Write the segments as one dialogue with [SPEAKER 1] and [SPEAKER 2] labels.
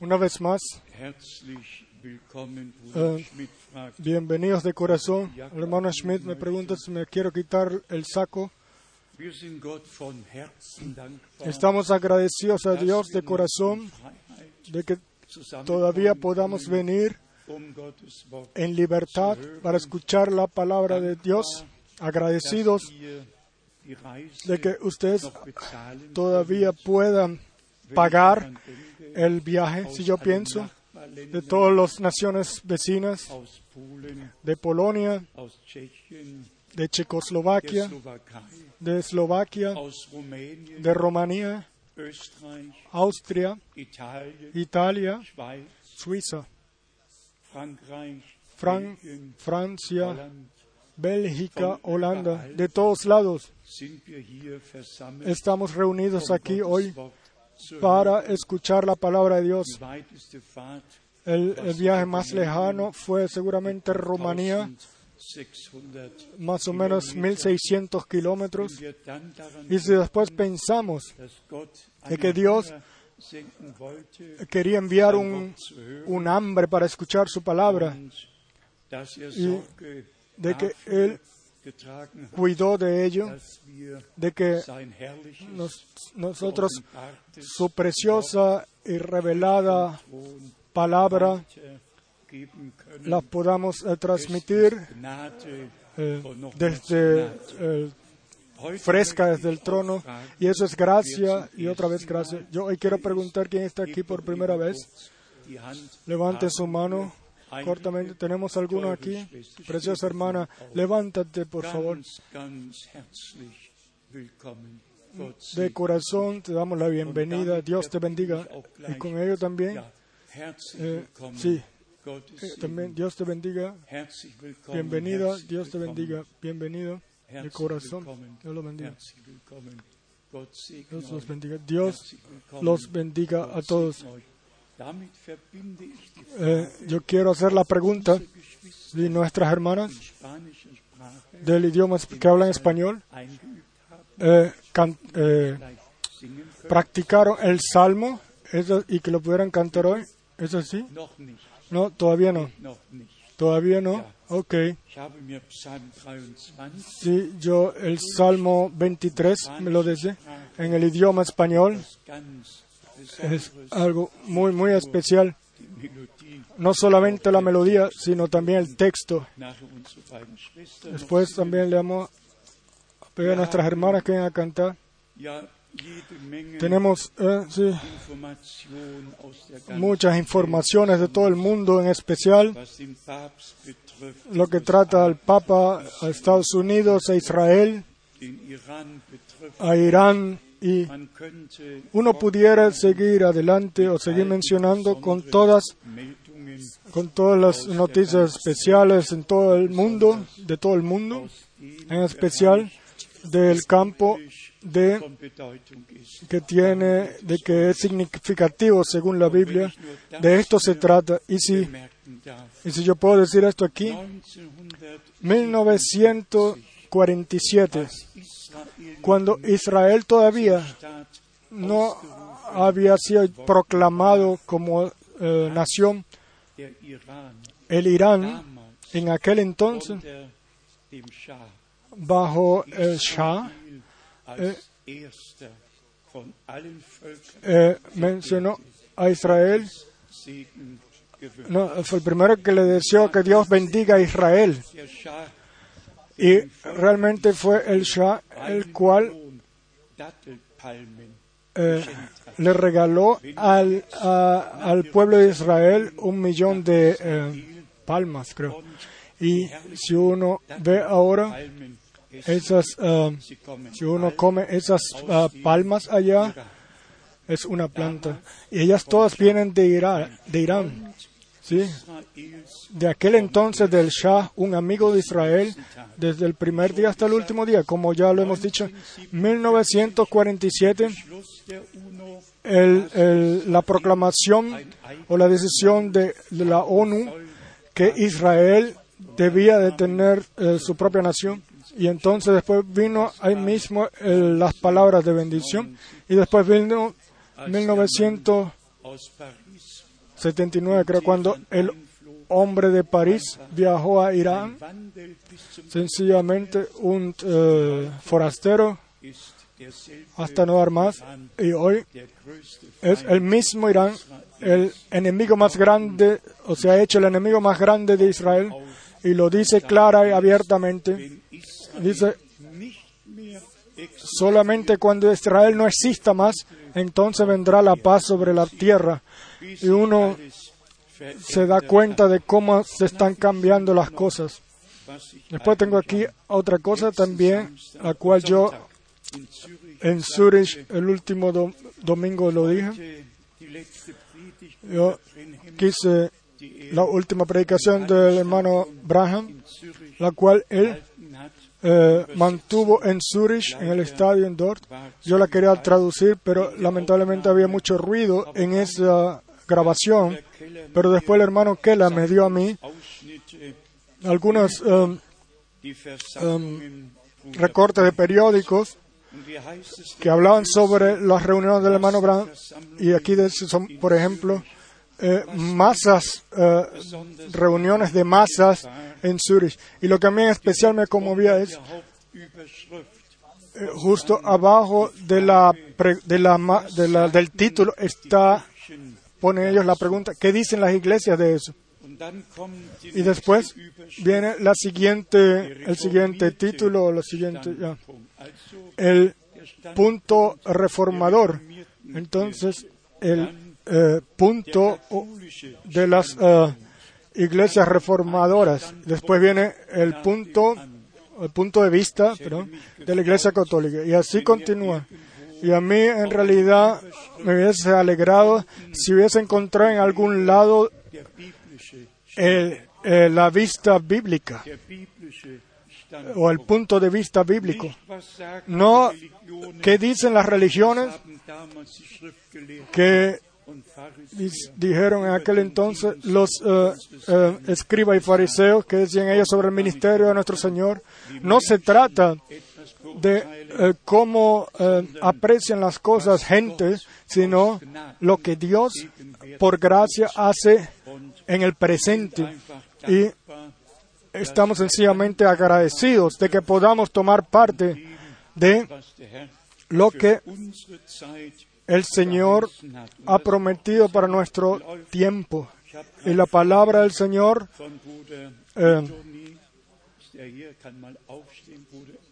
[SPEAKER 1] Una vez más,
[SPEAKER 2] fragt,
[SPEAKER 1] bienvenidos de corazón. El hermano Schmidt me pregunta si me quiero quitar el saco. Estamos agradecidos a Dios de corazón de que todavía podamos venir
[SPEAKER 2] um
[SPEAKER 1] en libertad para escuchar la palabra de Dios. Agradecidos de que ustedes todavía puedan. Pagar el viaje, si yo pienso, de todas las naciones vecinas, de Polonia, de Checoslovaquia, de Eslovaquia, de Rumanía, Austria, Italia, Suiza, Francia, Bélgica, Holanda, de todos lados. Estamos reunidos aquí hoy para escuchar la palabra de Dios. El, el viaje más lejano fue seguramente Rumanía,
[SPEAKER 2] 1600.
[SPEAKER 1] más o menos 1600 kilómetros. Y si después pensamos de que Dios quería enviar un, un hambre para escuchar su palabra, y de que Él cuidó de ello, de que nos- nosotros su preciosa y revelada palabra la podamos eh, transmitir eh, desde eh, fresca desde el trono. y eso es gracia y otra vez gracia. Yo hoy quiero preguntar quién está aquí por primera vez. Levante su mano cortamente. ¿Tenemos alguno
[SPEAKER 2] teure
[SPEAKER 1] aquí? Preciosa hermana, levántate por favor. De corazón te damos la bienvenida. Dios te bendiga. Y con ello también, eh, sí, eh, también Dios te bendiga. Bienvenida, Dios te bendiga. Bienvenido de corazón. Dios lo bendiga. Dios los bendiga. Dios los bendiga a todos. Eh, yo quiero hacer la pregunta de nuestras hermanas del idioma que hablan español. eh, can- eh, practicaron el salmo eso- y que lo pudieran cantar hoy. ¿Es así?
[SPEAKER 2] Noch nicht,
[SPEAKER 1] No, todavía no. Todavía no. Ok.
[SPEAKER 2] Ich habe mir Psalm 23
[SPEAKER 1] Sí, yo el Salmo 23 me lo dice en el idioma español. Es algo muy, muy especial. No solamente la melodía, sino también el texto. Después también le vamos a pedir a nuestras hermanas que vengan a cantar. Tenemos eh, sí, muchas informaciones de todo el mundo, en especial lo que trata al Papa, a Estados Unidos, a Israel, a Irán y uno pudiera seguir adelante o seguir mencionando con todas con todas las noticias especiales en todo el mundo, de todo el mundo, en especial del campo de que tiene de que es significativo según la Biblia. De esto se trata. Y si y si yo puedo decir esto aquí,
[SPEAKER 2] 1947
[SPEAKER 1] 1947,
[SPEAKER 2] Israel
[SPEAKER 1] cuando Israel todavía no había sido proclamado como eh, nación, el Irán en aquel entonces bajo el Shah
[SPEAKER 2] Völkern
[SPEAKER 1] eh, mencionó a Israel. No, fue el primero que le deseó que Dios bendiga a Israel. Y realmente fue el Shah el cual eh, le regaló al, al pueblo de Israel un millón de eh, palmas, creo. Y si uno ve ahora esas,
[SPEAKER 2] kommen
[SPEAKER 1] si uno come esas ah, palmas allá, es una planta. Y ellas todas vienen de Irán, de Irán. ¿Sí? De aquel entonces del Shah, un amigo de Israel, desde el primer día hasta el último día, como ya lo hemos dicho, 1947,
[SPEAKER 2] Schluss der UNO
[SPEAKER 1] el- el- la proclamación o la decisión de, de la ONU que Israel debía de tener eh, su propia nación. Y entonces después vino ahí mismo eh, las palabras de bendición. Y después vino 1900
[SPEAKER 2] aus Paris
[SPEAKER 1] 79, creo, cuando el hombre de París viajó a Irán, sencillamente un eh, forastero hasta no dar más, y hoy es el mismo Irán, el enemigo más grande, o se ha hecho el enemigo más grande de Israel, y lo dice clara y abiertamente. Dice, solamente cuando Israel no exista más, entonces vendrá la paz sobre la tierra. Y uno se da cuenta de cómo se están cambiando las cosas. Después tengo aquí otra cosa también, la cual yo en Zurich el último do- domingo lo dije. Yo quise la última predicación del hermano Braham, la cual él eh, mantuvo en Zurich, en el estadio en Dort. Yo la quería traducir, pero lamentablemente había mucho ruido en esa grabación. Pero después el hermano Kela me dio a mí algunos
[SPEAKER 2] die Versammlungen
[SPEAKER 1] recortes de periódicos que hablaban sobre las reuniones del hermano Braham. Y aquí son, por ejemplo, eh, masas, eh, reuniones de masas en Zurich. Y lo que a mí en especial me conmovía es eh, justo abajo de la, de la, de la- del título está, ponen ellos la pregunta, ¿qué dicen las iglesias de eso? Y después viene el siguiente título, la siguiente, el punto reformador. Entonces, el eh, punto de las eh, iglesias reformadoras. Después viene el punto, el punto de vista de la iglesia católica. Y así continúa. Y a mí, en realidad, me hubiese alegrado si hubiese encontrado en algún lado eh, la vista bíblica o el punto de vista bíblico. No, ¿qué dicen las religiones que dijeron en aquel entonces los eh, eh, escribas y fariseos que decían ellos sobre el ministerio de nuestro Señor. No se trata de eh, cómo eh, aprecian las cosas gente, sino lo que Dios por gracia hace en el presente. Y estamos sencillamente agradecidos de que podamos tomar parte de lo que el Señor ha prometido para nuestro tiempo. Y la palabra del Señor eh,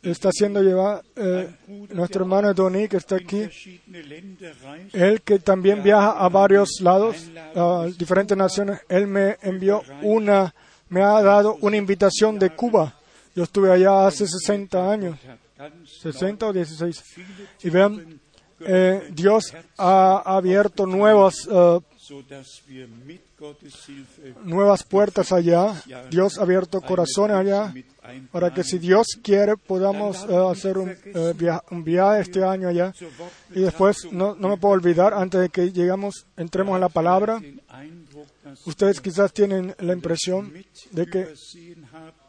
[SPEAKER 1] Está siendo llevada, eh, nuestro hermano Tony, que está aquí, él que también viaja a varios lados, a diferentes naciones, él me envió una, me ha dado una invitación de Cuba. Yo estuve allá hace 60 años,
[SPEAKER 2] hat ganz
[SPEAKER 1] 60 o 16. Y vean, eh, Dios ha abierto nuevas, eh, nuevas puertas allá. Dios ha abierto corazones allá para que si Dios quiere podamos eh, hacer un, eh, via- un viaje este año allá. Y después, no, no me puedo olvidar, antes de que llegamos, entremos en la palabra, ustedes quizás tienen la impresión de que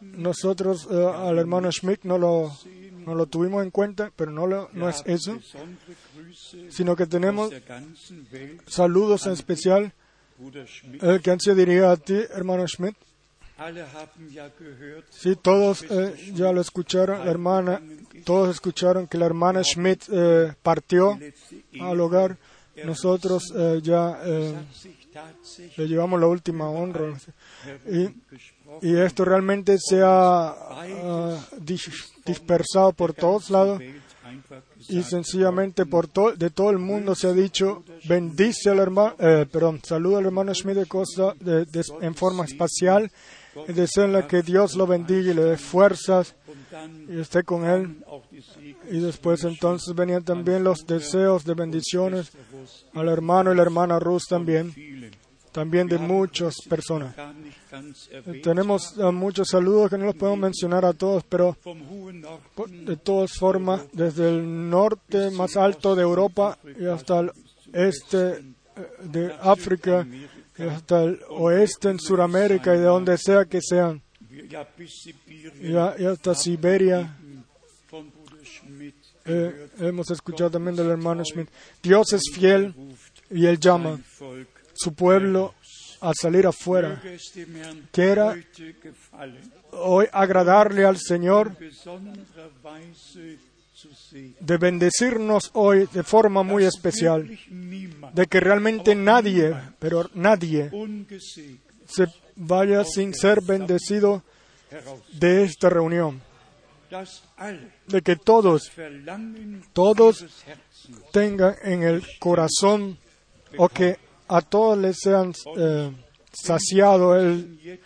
[SPEAKER 1] nosotros eh, al hermano Schmidt no lo, no lo tuvimos en cuenta, pero no, lo- no es eso, sino que tenemos saludos en especial Eh, que dirigidos a ti, hermano Schmidt. Sí, todos eh, ya lo escucharon, la hermana, todos escucharon que la hermana Schmidt eh, partió al hogar. Nosotros eh, ya le llevamos la última honra. Y, y esto realmente se ha dis- dispersado por todos lados y sencillamente por to- de todo el mundo se ha dicho bendice al hermano, eh, perdón, saluda al hermano Schmidt de cosa, de- de- en forma espacial y deseenle que Dios lo bendiga y le dé fuerzas y esté con él. Y después entonces venían también los deseos de bendiciones al hermano y la hermana Ruth también. También de muchas personas. Tenemos muchos saludos que no los podemos mencionar a todos, pero de todas formas, desde el norte más alto de Europa y hasta el este eh, de África hasta el oeste en Sudamérica y de donde sea que sean, y, hasta Siberia. eh, hemos escuchado también del hermano Schmidt. Dios es fiel y Él llama su pueblo al salir afuera. Quiera hoy agradarle al Señor de bendecirnos hoy de forma muy especial, de que realmente nadie, pero nadie, se vaya sin ser bendecido de esta reunión, de que todos, Todos tengan en el corazón o que a todos les sean eh, saciado el,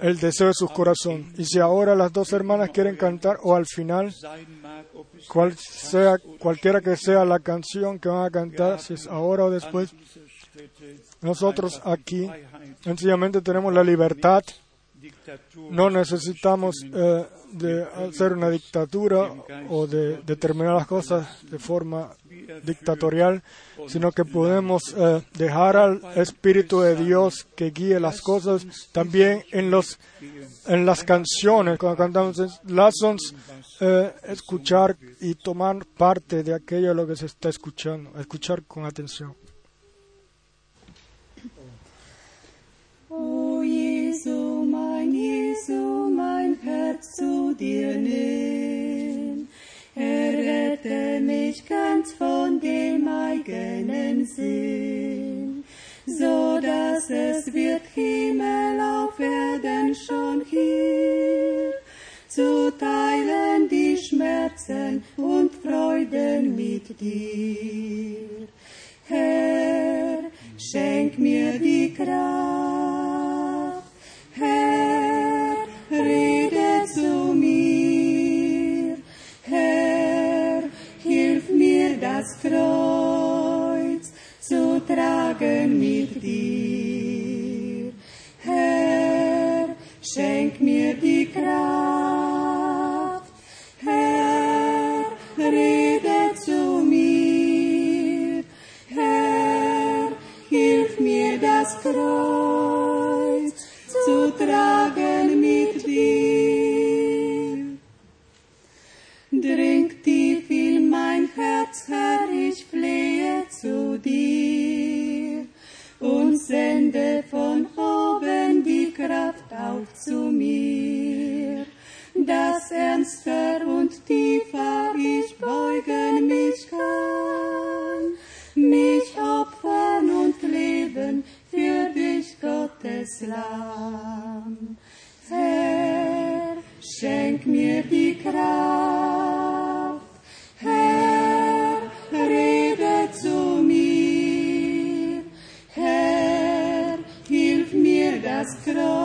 [SPEAKER 1] el deseo de su corazón. Y si ahora las dos hermanas quieren cantar o al final, cual sea, cualquiera que sea la canción que van a cantar, si es ahora o después, nosotros aquí sencillamente tenemos la libertad, no necesitamos eh, de hacer una dictatura o de determinar las cosas de forma dictatorial, sino que podemos eh, dejar al Espíritu de Dios que guíe las cosas también en los en las canciones cuando cantamos Lassons escuchar y tomar parte de aquello lo que se está escuchando, escuchar con atención.
[SPEAKER 3] Jesu, mein Herz zu dir nimm. Errette mich ganz von dem eigenen Sinn, so dass es wird Himmel auf Erden schon hier, zu teilen die Schmerzen und Freuden mit dir. Herr, schenk mir die Kraft. Herr, Kreuz zu tragen mit dir. Herr, schenk mir die Kraft. Zu mir. Dass ernster und tiefer ich beugen mich kann, mich opfern und leben für dich, Gottes Lamm. Herr, schenk mir die Kraft. Herr, rede zu mir. Herr, hilf mir das Kreuz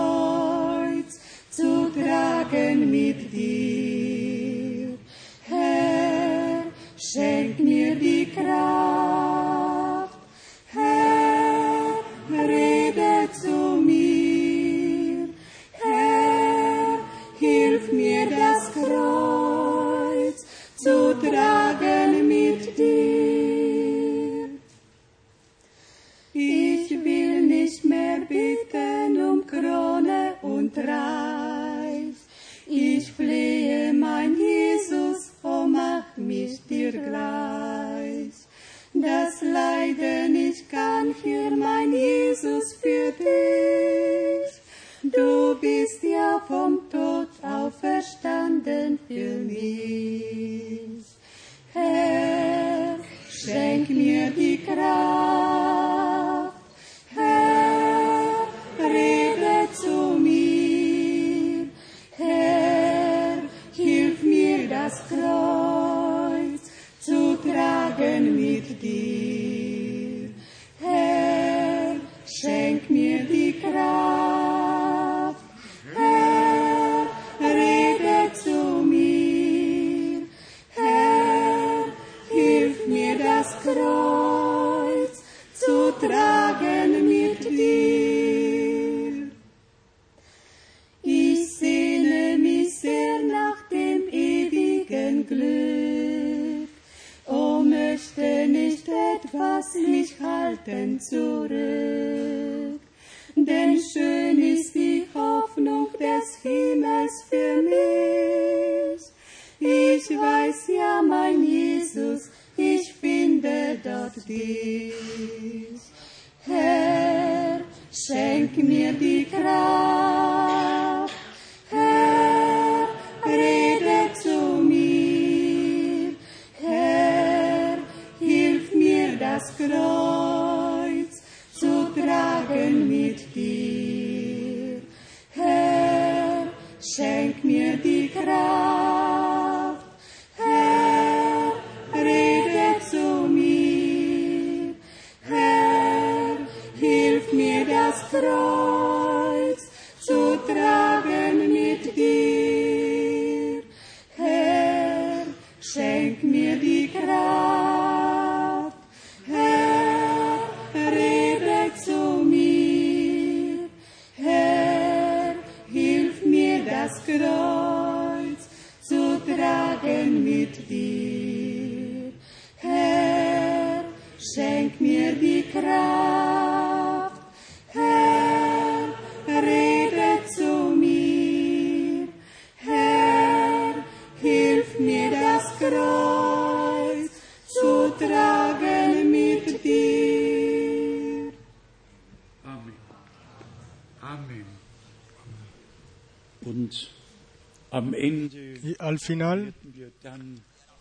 [SPEAKER 1] Y al final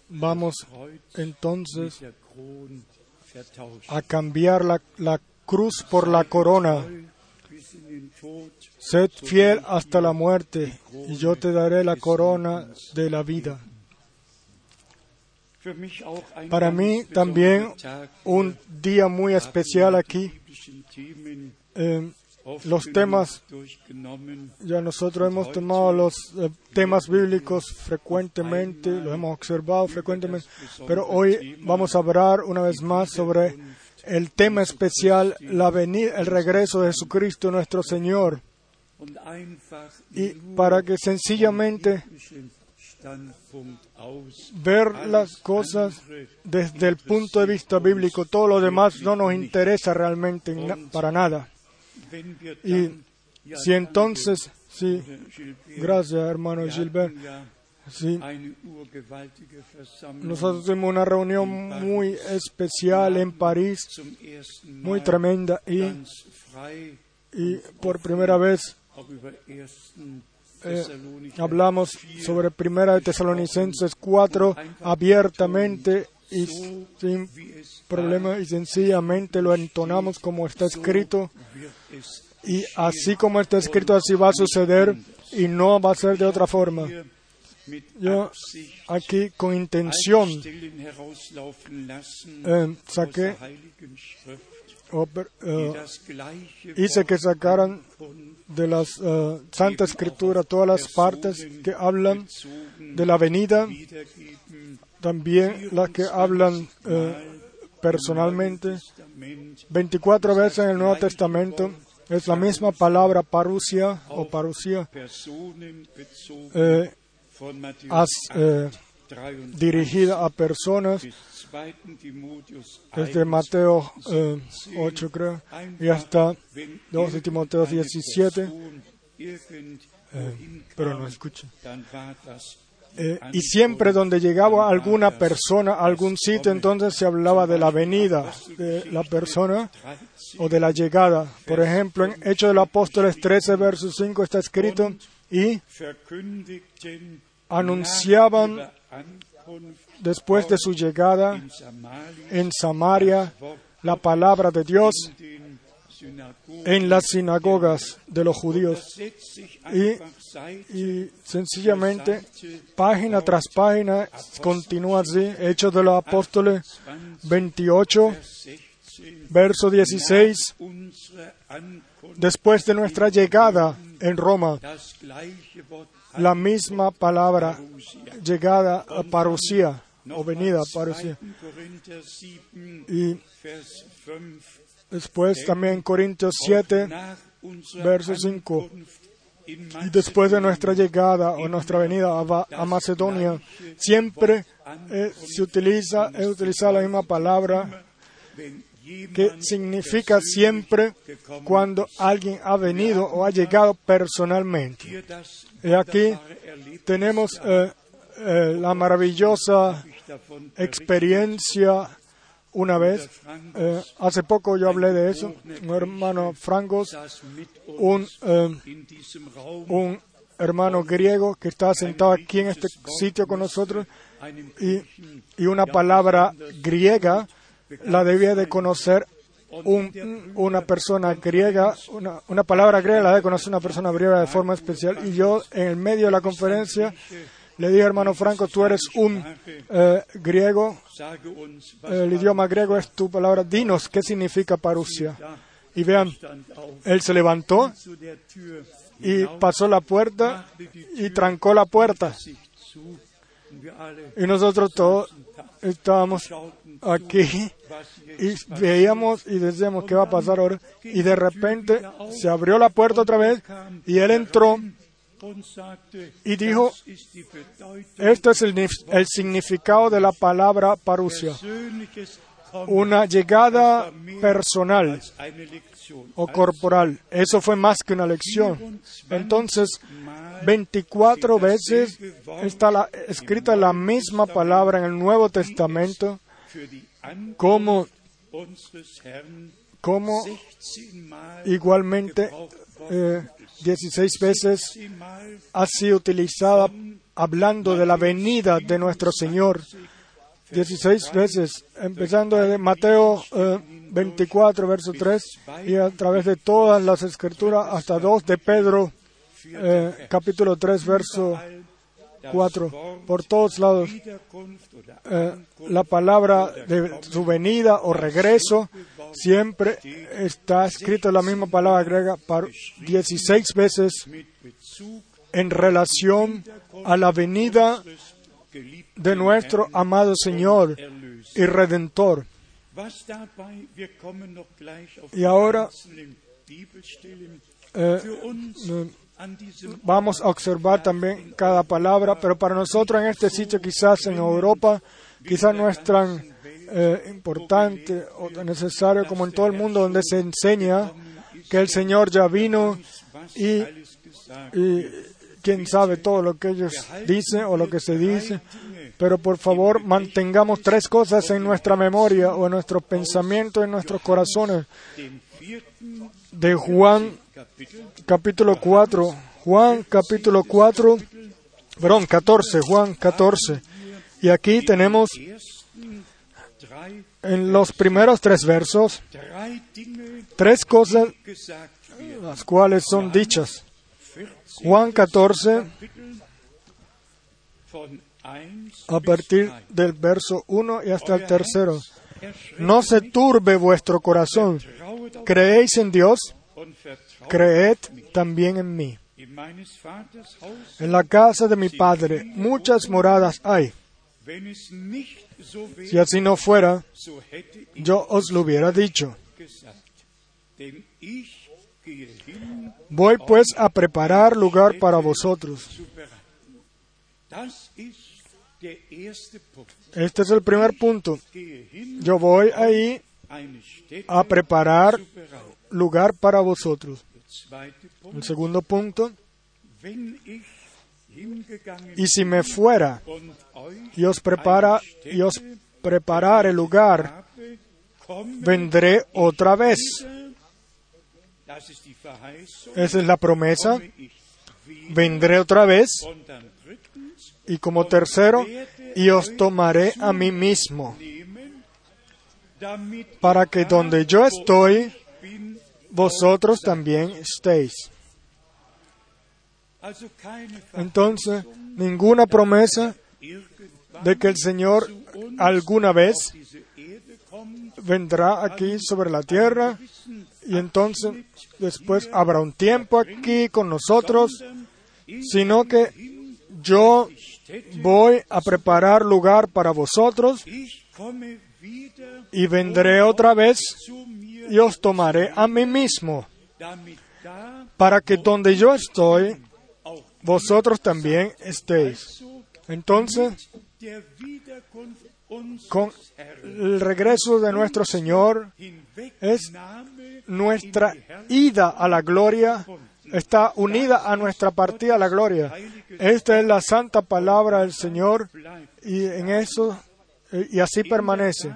[SPEAKER 1] vamos entonces a cambiar la, la cruz por la corona. Sed fiel hasta la muerte y yo te daré la corona de la vida. Para mí también un día muy especial aquí. Eh, los temas, ya nosotros hemos tomado los eh, temas bíblicos frecuentemente, los hemos observado frecuentemente, pero hoy vamos a hablar una vez más sobre el tema especial, la venida, el regreso de Jesucristo nuestro Señor, y para que sencillamente ver las cosas desde el punto de vista bíblico, todo lo demás no nos interesa realmente para nada. Y si entonces, sí, gracias hermano Gilbert, sí, nosotros tuvimos una reunión muy especial en París, muy tremenda, y, y por primera vez eh, hablamos
[SPEAKER 2] 4
[SPEAKER 1] sobre Primera de Tesalonicenses 4 abiertamente y sin problema y sencillamente lo entonamos como está escrito y así como está escrito así va a suceder y no va a ser de otra forma. Yo aquí con intención eh, saqué
[SPEAKER 2] der Heiligen Schrift,
[SPEAKER 1] o per-
[SPEAKER 2] die
[SPEAKER 1] eh, hice que sacaran de las eh, Santa Escritura todas las partes que hablan de la venida. También las que hablan eh, personalmente.
[SPEAKER 2] Testament
[SPEAKER 1] 24 veces en el Nuevo Testamento es la misma palabra parusia o parusia eh, eh,
[SPEAKER 2] 23
[SPEAKER 1] dirigida a personas
[SPEAKER 2] bis 2. Timotheus
[SPEAKER 1] desde
[SPEAKER 2] 1,
[SPEAKER 1] Mateo eh, 8 creo y hasta
[SPEAKER 2] wenn
[SPEAKER 1] 2 Timoteo
[SPEAKER 2] irgendeine
[SPEAKER 1] 17
[SPEAKER 2] Person irgendwohin
[SPEAKER 1] pero no escucha Eh, y siempre donde llegaba alguna persona a algún sitio, entonces se hablaba de la venida de la persona
[SPEAKER 2] 13
[SPEAKER 1] o de la llegada. Por ejemplo, en Hechos de los Apóstoles 13, verso 5 está escrito, y anunciaban después de su llegada en Samaria la palabra de Dios. En las sinagogas de los judíos. Y- Y sencillamente, página tras página, continúa así, Hechos de los Apóstoles 28,
[SPEAKER 2] Vers 16
[SPEAKER 1] verso 16,
[SPEAKER 2] unsere Ankunft
[SPEAKER 1] después de nuestra llegada en Roma, la misma palabra, llegada a parusia o venida a parusia.
[SPEAKER 2] 2. Korinther 7,
[SPEAKER 1] Y
[SPEAKER 2] Vers 5.
[SPEAKER 1] Después también Corintios 7,
[SPEAKER 2] Nach unserer
[SPEAKER 1] verso 5.
[SPEAKER 2] Ankunft in
[SPEAKER 1] y después de nuestra llegada o nuestra venida a, Macedonia, siempre eh, se utiliza, utilizada la misma palabra que significa siempre cuando alguien ha venido o ha llegado personalmente. Y aquí tenemos eh, eh, la maravillosa experiencia una vez, eh, hace poco yo hablé de eso, un hermano Francos, un, eh, un hermano griego que estaba sentado aquí en este sitio con nosotros y, y una palabra griega la debía de conocer un- una persona griega, una, una palabra griega la debe conocer una persona griega de forma especial. Y yo en el medio de la conferencia le dije, hermano Franco, tú eres un eh, griego, el idioma griego es tu palabra, dinos qué significa parusia. Y vean, él se levantó y pasó la puerta y trancó la puerta. Y nosotros todos estábamos aquí y veíamos y decíamos qué va a pasar ahora. Y de repente se abrió la puerta otra vez y él entró y dijo, esto es el, nif- el significado de la palabra parusia, una llegada personal o corporal. Eso fue más que una lección. Entonces, 24 veces está la- escrita la misma palabra en el Nuevo Testamento como, como
[SPEAKER 2] 16 Mal
[SPEAKER 1] igualmente eh, 16 veces
[SPEAKER 2] 16 Mal
[SPEAKER 1] ha sido utilizada hablando de la venida de nuestro Señor. 16 veces, empezando desde Mateo eh, 24, verso 3, y a través de todas las escrituras hasta 2 de Pedro, eh, capítulo 3, verso 4. Por todos lados, eh, la palabra de su venida o regreso siempre está escrita la misma palabra griega para 16 veces en relación a la venida de nuestro amado Señor y Redentor. Y ahora. Eh, vamos a observar también cada palabra, pero para nosotros en este sitio, quizás en Europa, quizás no es tan eh, importante o necesario como en todo el mundo donde se enseña que el Señor ya vino y, y quién sabe todo lo que ellos dicen o lo que se dice. Pero por favor mantengamos tres cosas en nuestra memoria o en nuestros pensamientos, en nuestros corazones. De Juan capítulo 4, Juan capítulo 4, perdón, 14, Juan 14. Y aquí tenemos en los primeros tres versos tres cosas las cuales son dichas.
[SPEAKER 2] 14
[SPEAKER 1] Juan 14,
[SPEAKER 2] Kapitel von 1
[SPEAKER 1] a partir
[SPEAKER 2] 3.
[SPEAKER 1] del verso 1 y hasta el tercero. No se turbe vuestro corazón. Creéis en Dios, creed también en mí. En la casa de mi Padre muchas moradas hay. Si así no fuera, yo os lo hubiera dicho. Voy pues a preparar lugar para vosotros.
[SPEAKER 2] Punkt.
[SPEAKER 1] Este es el primer punto. Yo voy ahí a preparar lugar para vosotros. El segundo punto, y si me fuera
[SPEAKER 2] und euch
[SPEAKER 1] y os prepara y os preparare lugar, vendré otra vez. Esa es la promesa. Vendré otra vez. Y como tercero, y os tomaré a mí mismo, para que donde yo estoy, vosotros también estéis. Entonces, ninguna promesa de que el Señor alguna vez vendrá aquí sobre la tierra y entonces después habrá un tiempo aquí con nosotros, sino que yo voy a preparar lugar para vosotros y vendré otra vez y os tomaré a mí mismo, para que donde yo estoy, vosotros también estéis. Entonces, con el regreso de nuestro Señor, es nuestra ida a la gloria está unida a nuestra partida a la gloria. Esta es la santa palabra del Señor y en eso y así permanece.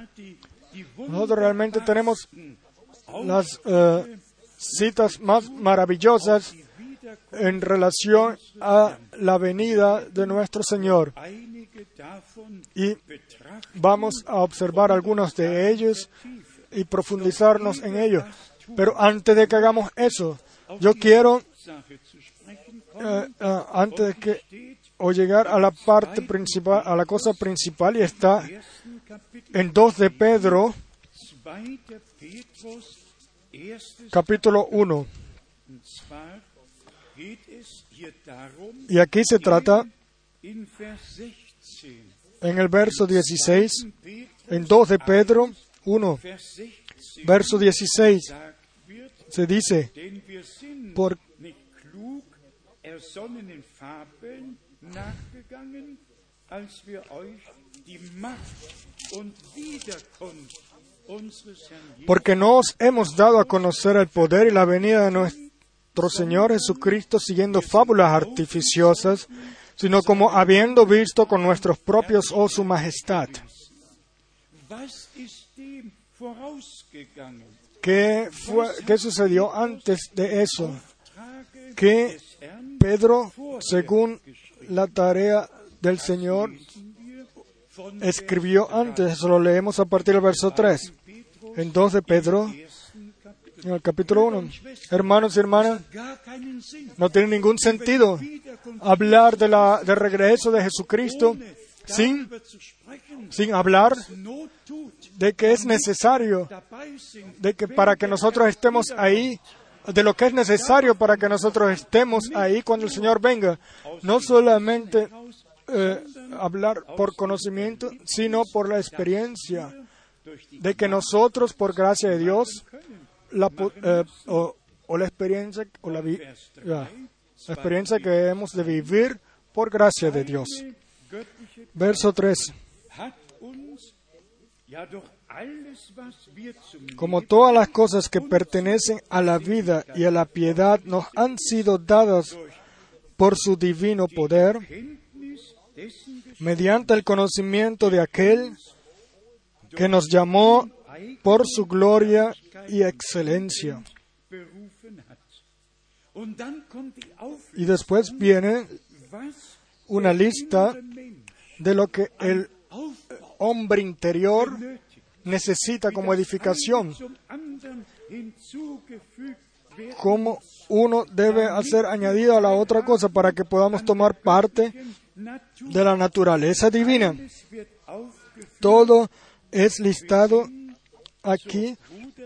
[SPEAKER 1] Nosotros realmente tenemos las eh, citas más maravillosas en relación a la venida de nuestro Señor. Y vamos a observar algunos de ellos y profundizarnos en ellos. Pero antes de que hagamos eso, yo quiero, eh, eh, antes de que, o llegar a la parte principal, a la cosa principal, y está en 2 de Pedro, capítulo 1. Y aquí se trata, en el verso 16, en 2 de Pedro 1, verso 16, se dice, porque no os hemos dado a conocer el poder y la venida de nuestro Señor Jesucristo siguiendo fábulas artificiosas, sino como habiendo visto con nuestros propios ojos su majestad. ¿Qué, fue, ¿Qué sucedió antes de eso? Que Pedro, según la tarea del Señor, escribió antes. Eso lo leemos a partir del verso 3. En 2 de Pedro. En el capítulo 1. Hermanos y hermanas, no tiene ningún sentido hablar de la, del regreso de Jesucristo sin, sin hablar de que es necesario, de que para que nosotros estemos ahí, de lo que es necesario para que nosotros estemos ahí cuando el Señor venga. No solamente eh, hablar por conocimiento, sino por la experiencia de que nosotros, por gracia de Dios, la, eh, o, la experiencia, o la, experiencia que hemos de vivir por gracia de Dios. Verso 3.
[SPEAKER 2] hat uns ja doch alles, was wir zum
[SPEAKER 1] Como todas las cosas que pertenecen a la vida y a la piedad nos han sido dadas por su divino poder, mediante el conocimiento de aquel que nos llamó por su gloria y excelencia. Y después viene una lista de lo que el hombre interior necesita como edificación, cómo uno debe hacer añadido a la otra cosa para que podamos tomar parte de la naturaleza divina. Todo es listado aquí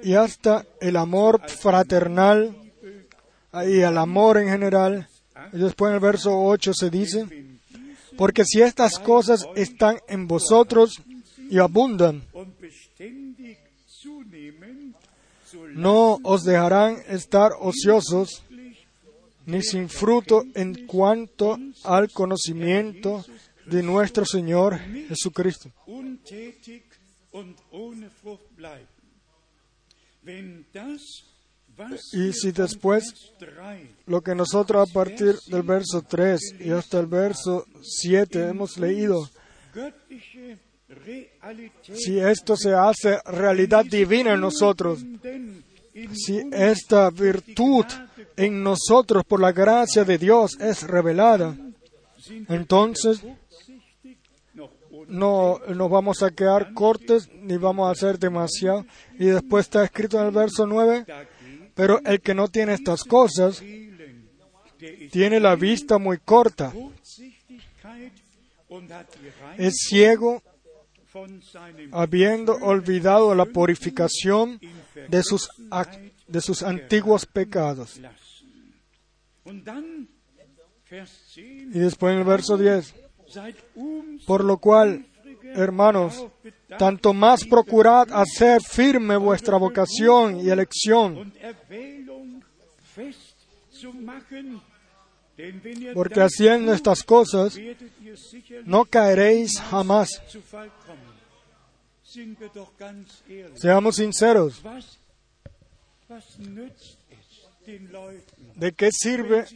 [SPEAKER 1] y hasta el amor fraternal y el amor en general. Y después en el verso 8 se dice, porque si estas cosas están en vosotros y abundan, no os dejarán estar ociosos ni sin fruto en cuanto al conocimiento de nuestro Señor Jesucristo. Y si después
[SPEAKER 2] Vers 3
[SPEAKER 1] Lo que nosotros a partir del verso 3 y hasta el verso 7 hemos leído, si esto se hace realidad divina en nosotros, si esta virtud en nosotros por la gracia de Dios es revelada, entonces no nos vamos a quedar cortes ni vamos a hacer demasiado. Y después está escrito en el verso 9,
[SPEAKER 2] dagegen
[SPEAKER 1] pero el que no tiene estas cosas tiene la vista muy corta, es ciego habiendo olvidado la purificación de sus, de sus antiguos pecados.
[SPEAKER 2] lassen. Und dann Vers 10,
[SPEAKER 1] Y después en el verso 10,
[SPEAKER 2] seid umso
[SPEAKER 1] por lo cual, hermanos, tanto más procurad hacer firme vuestra vocación y elección, porque haciendo estas cosas no caeréis jamás. Seamos sinceros, ¿de qué sirve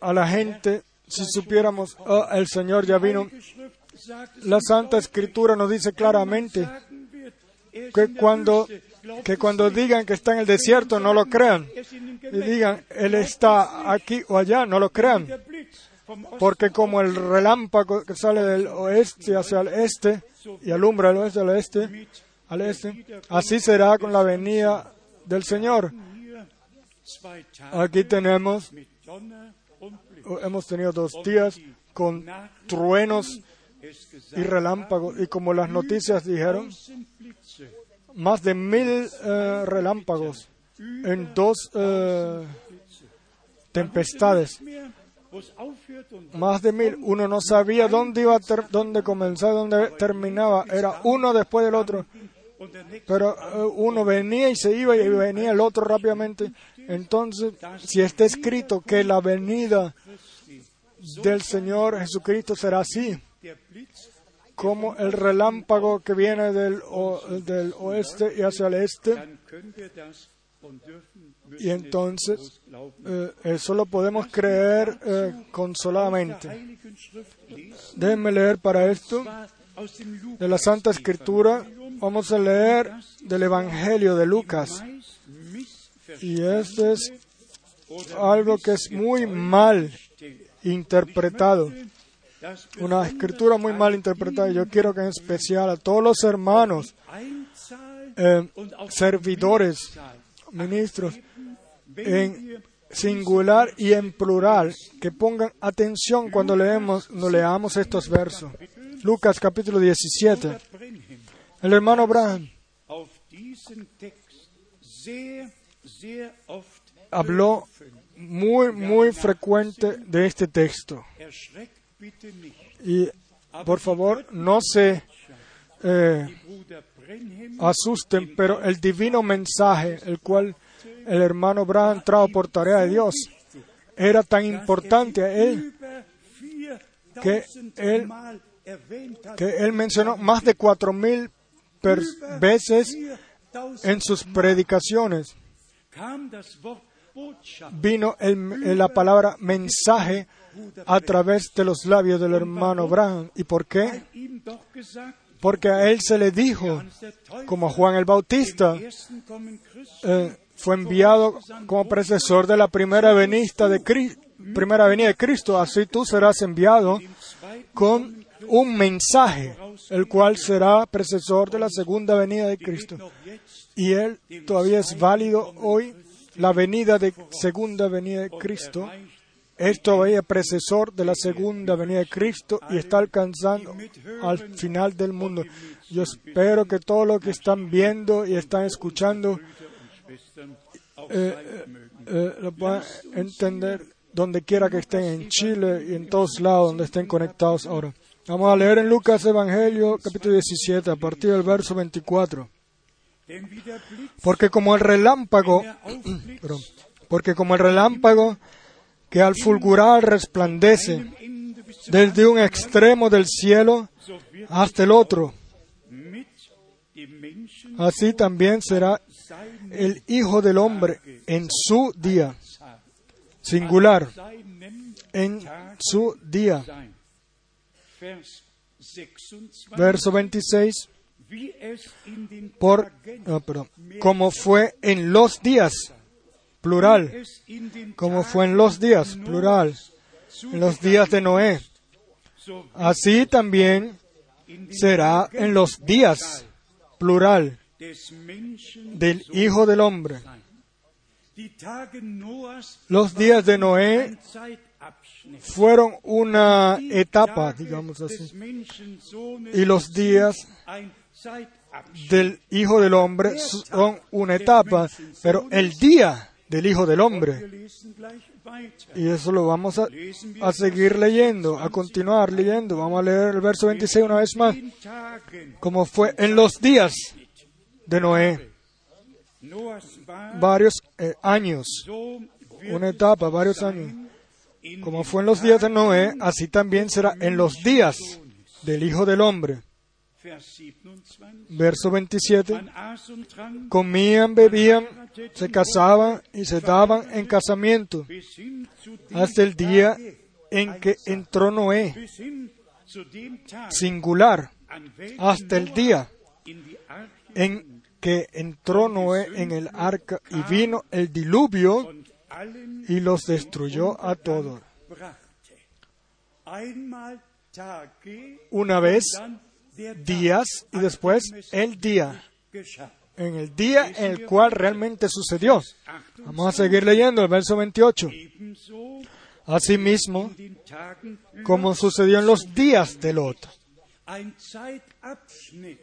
[SPEAKER 1] a la gente si supiéramos, oh, el Señor ya vino? La Santa Escritura nos dice claramente, que cuando, que cuando digan que está en el desierto no lo crean. Y digan, Él está aquí o allá, no lo crean. Porque como el relámpago que sale del oeste hacia el este y alumbra el oeste al este, al este, así será con la venida del Señor. Aquí tenemos, hemos tenido dos días con truenos y relámpagos, y como las noticias dijeron, más de mil eh, relámpagos en dos eh, tempestades. Más de mil. Uno no sabía dónde iba ter- dónde comenzaba, dónde terminaba. Era uno después del otro. Pero eh, uno venía y se iba y venía el otro rápidamente. Entonces, si está escrito que la venida del Señor Jesucristo será así, como el relámpago que viene del, oeste y hacia el este, y entonces eh, eso lo podemos creer eh, consoladamente. Déjenme leer para esto de la Santa Escritura. Vamos a leer del Evangelio de Lucas. Y esto es algo que es muy mal interpretado. Una escritura muy mal interpretada. Yo quiero que en especial a todos los hermanos, eh, servidores, ministros, en singular y en plural, que pongan atención cuando leemos, no leamos estos versos. Lucas capítulo 17. El hermano Abraham habló muy, muy frecuente de este texto. Y por favor, no se eh, asusten, pero el divino mensaje, el cual el hermano Abraham trajo por tarea de Dios, era tan importante a él que
[SPEAKER 2] 4000
[SPEAKER 1] él, que él mencionó más de cuatro mil veces
[SPEAKER 2] 4000
[SPEAKER 1] en sus predicaciones. Vino la palabra mensaje a través de los labios del hermano Abraham. ¿Y por qué? Porque a él se le dijo, como Juan el Bautista, eh, fue enviado como predecesor de la primera venida de, primera venida de Cristo, así tú serás enviado con un mensaje, el cual será predecesor de la segunda venida de Cristo. Y él todavía es válido hoy, la venida de segunda venida de Cristo, es todavía predecesor de la segunda venida de Cristo y está alcanzando al final del mundo. Yo espero que todos los que están viendo y están escuchando eh, eh, lo puedan entender donde quiera que estén, en Chile y en todos lados donde estén conectados ahora. Vamos a leer en Lucas Evangelio capítulo 17 a partir del verso 24. Porque como el relámpago, porque como el relámpago que al fulgurar resplandece desde un extremo del cielo hasta el otro, así también será el Hijo del Hombre en su día, singular, en su día.
[SPEAKER 2] sein. Vers 26.
[SPEAKER 1] Verso 26, Por,
[SPEAKER 2] Tagen,
[SPEAKER 1] no, como fue en los días, plural, como fue en los días, plural, en los días de Noé. Así también será en los días, plural, del Hijo del Hombre. Los días de Noé fueron una etapa, digamos así, y los días. Del Hijo del Hombre son una etapa, pero el día del Hijo del Hombre, y eso lo vamos a, seguir leyendo, a continuar leyendo. Vamos a leer el verso 26 una vez más, como fue en los días de Noé, varios eh, años, una etapa, varios años. Como fue en los días de Noé, así también será en los días del Hijo del Hombre.
[SPEAKER 2] Vers 27.
[SPEAKER 1] Verso 27.
[SPEAKER 2] Man aß und trank
[SPEAKER 1] Comían, bebían, se casaban y se daban en casamiento hasta el día en que entró Noé, singular, hasta el día en que entró Noé en el arca y vino el diluvio y los destruyó a todos. Una vez días y después el día, en el día en el cual realmente sucedió. Vamos a seguir leyendo el verso 28.
[SPEAKER 2] Ebenso
[SPEAKER 1] Asimismo, como sucedió en los días de Lot,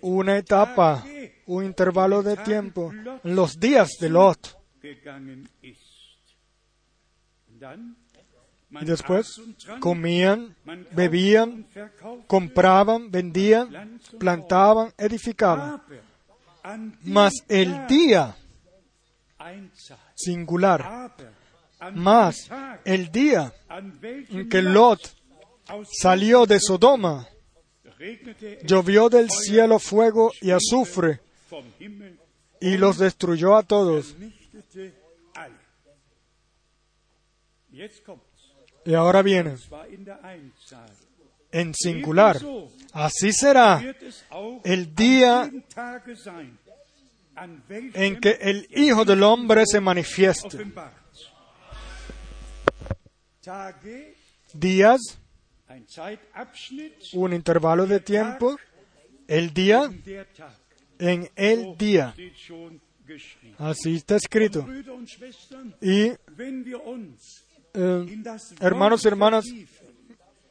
[SPEAKER 1] una etapa, un intervalo de tiempo, en los días de Lot. Y después comían, bebían, compraban, vendían, plantaban, edificaban. Mas el día singular, más el día en que Lot salió de Sodoma, llovió del cielo fuego y azufre y los destruyó a todos. Y ahora viene en singular. Así será el día en que el Hijo del Hombre se manifieste. Días, un intervalo de tiempo, el día en el día. Así está escrito. Y eh, hermanos y hermanas,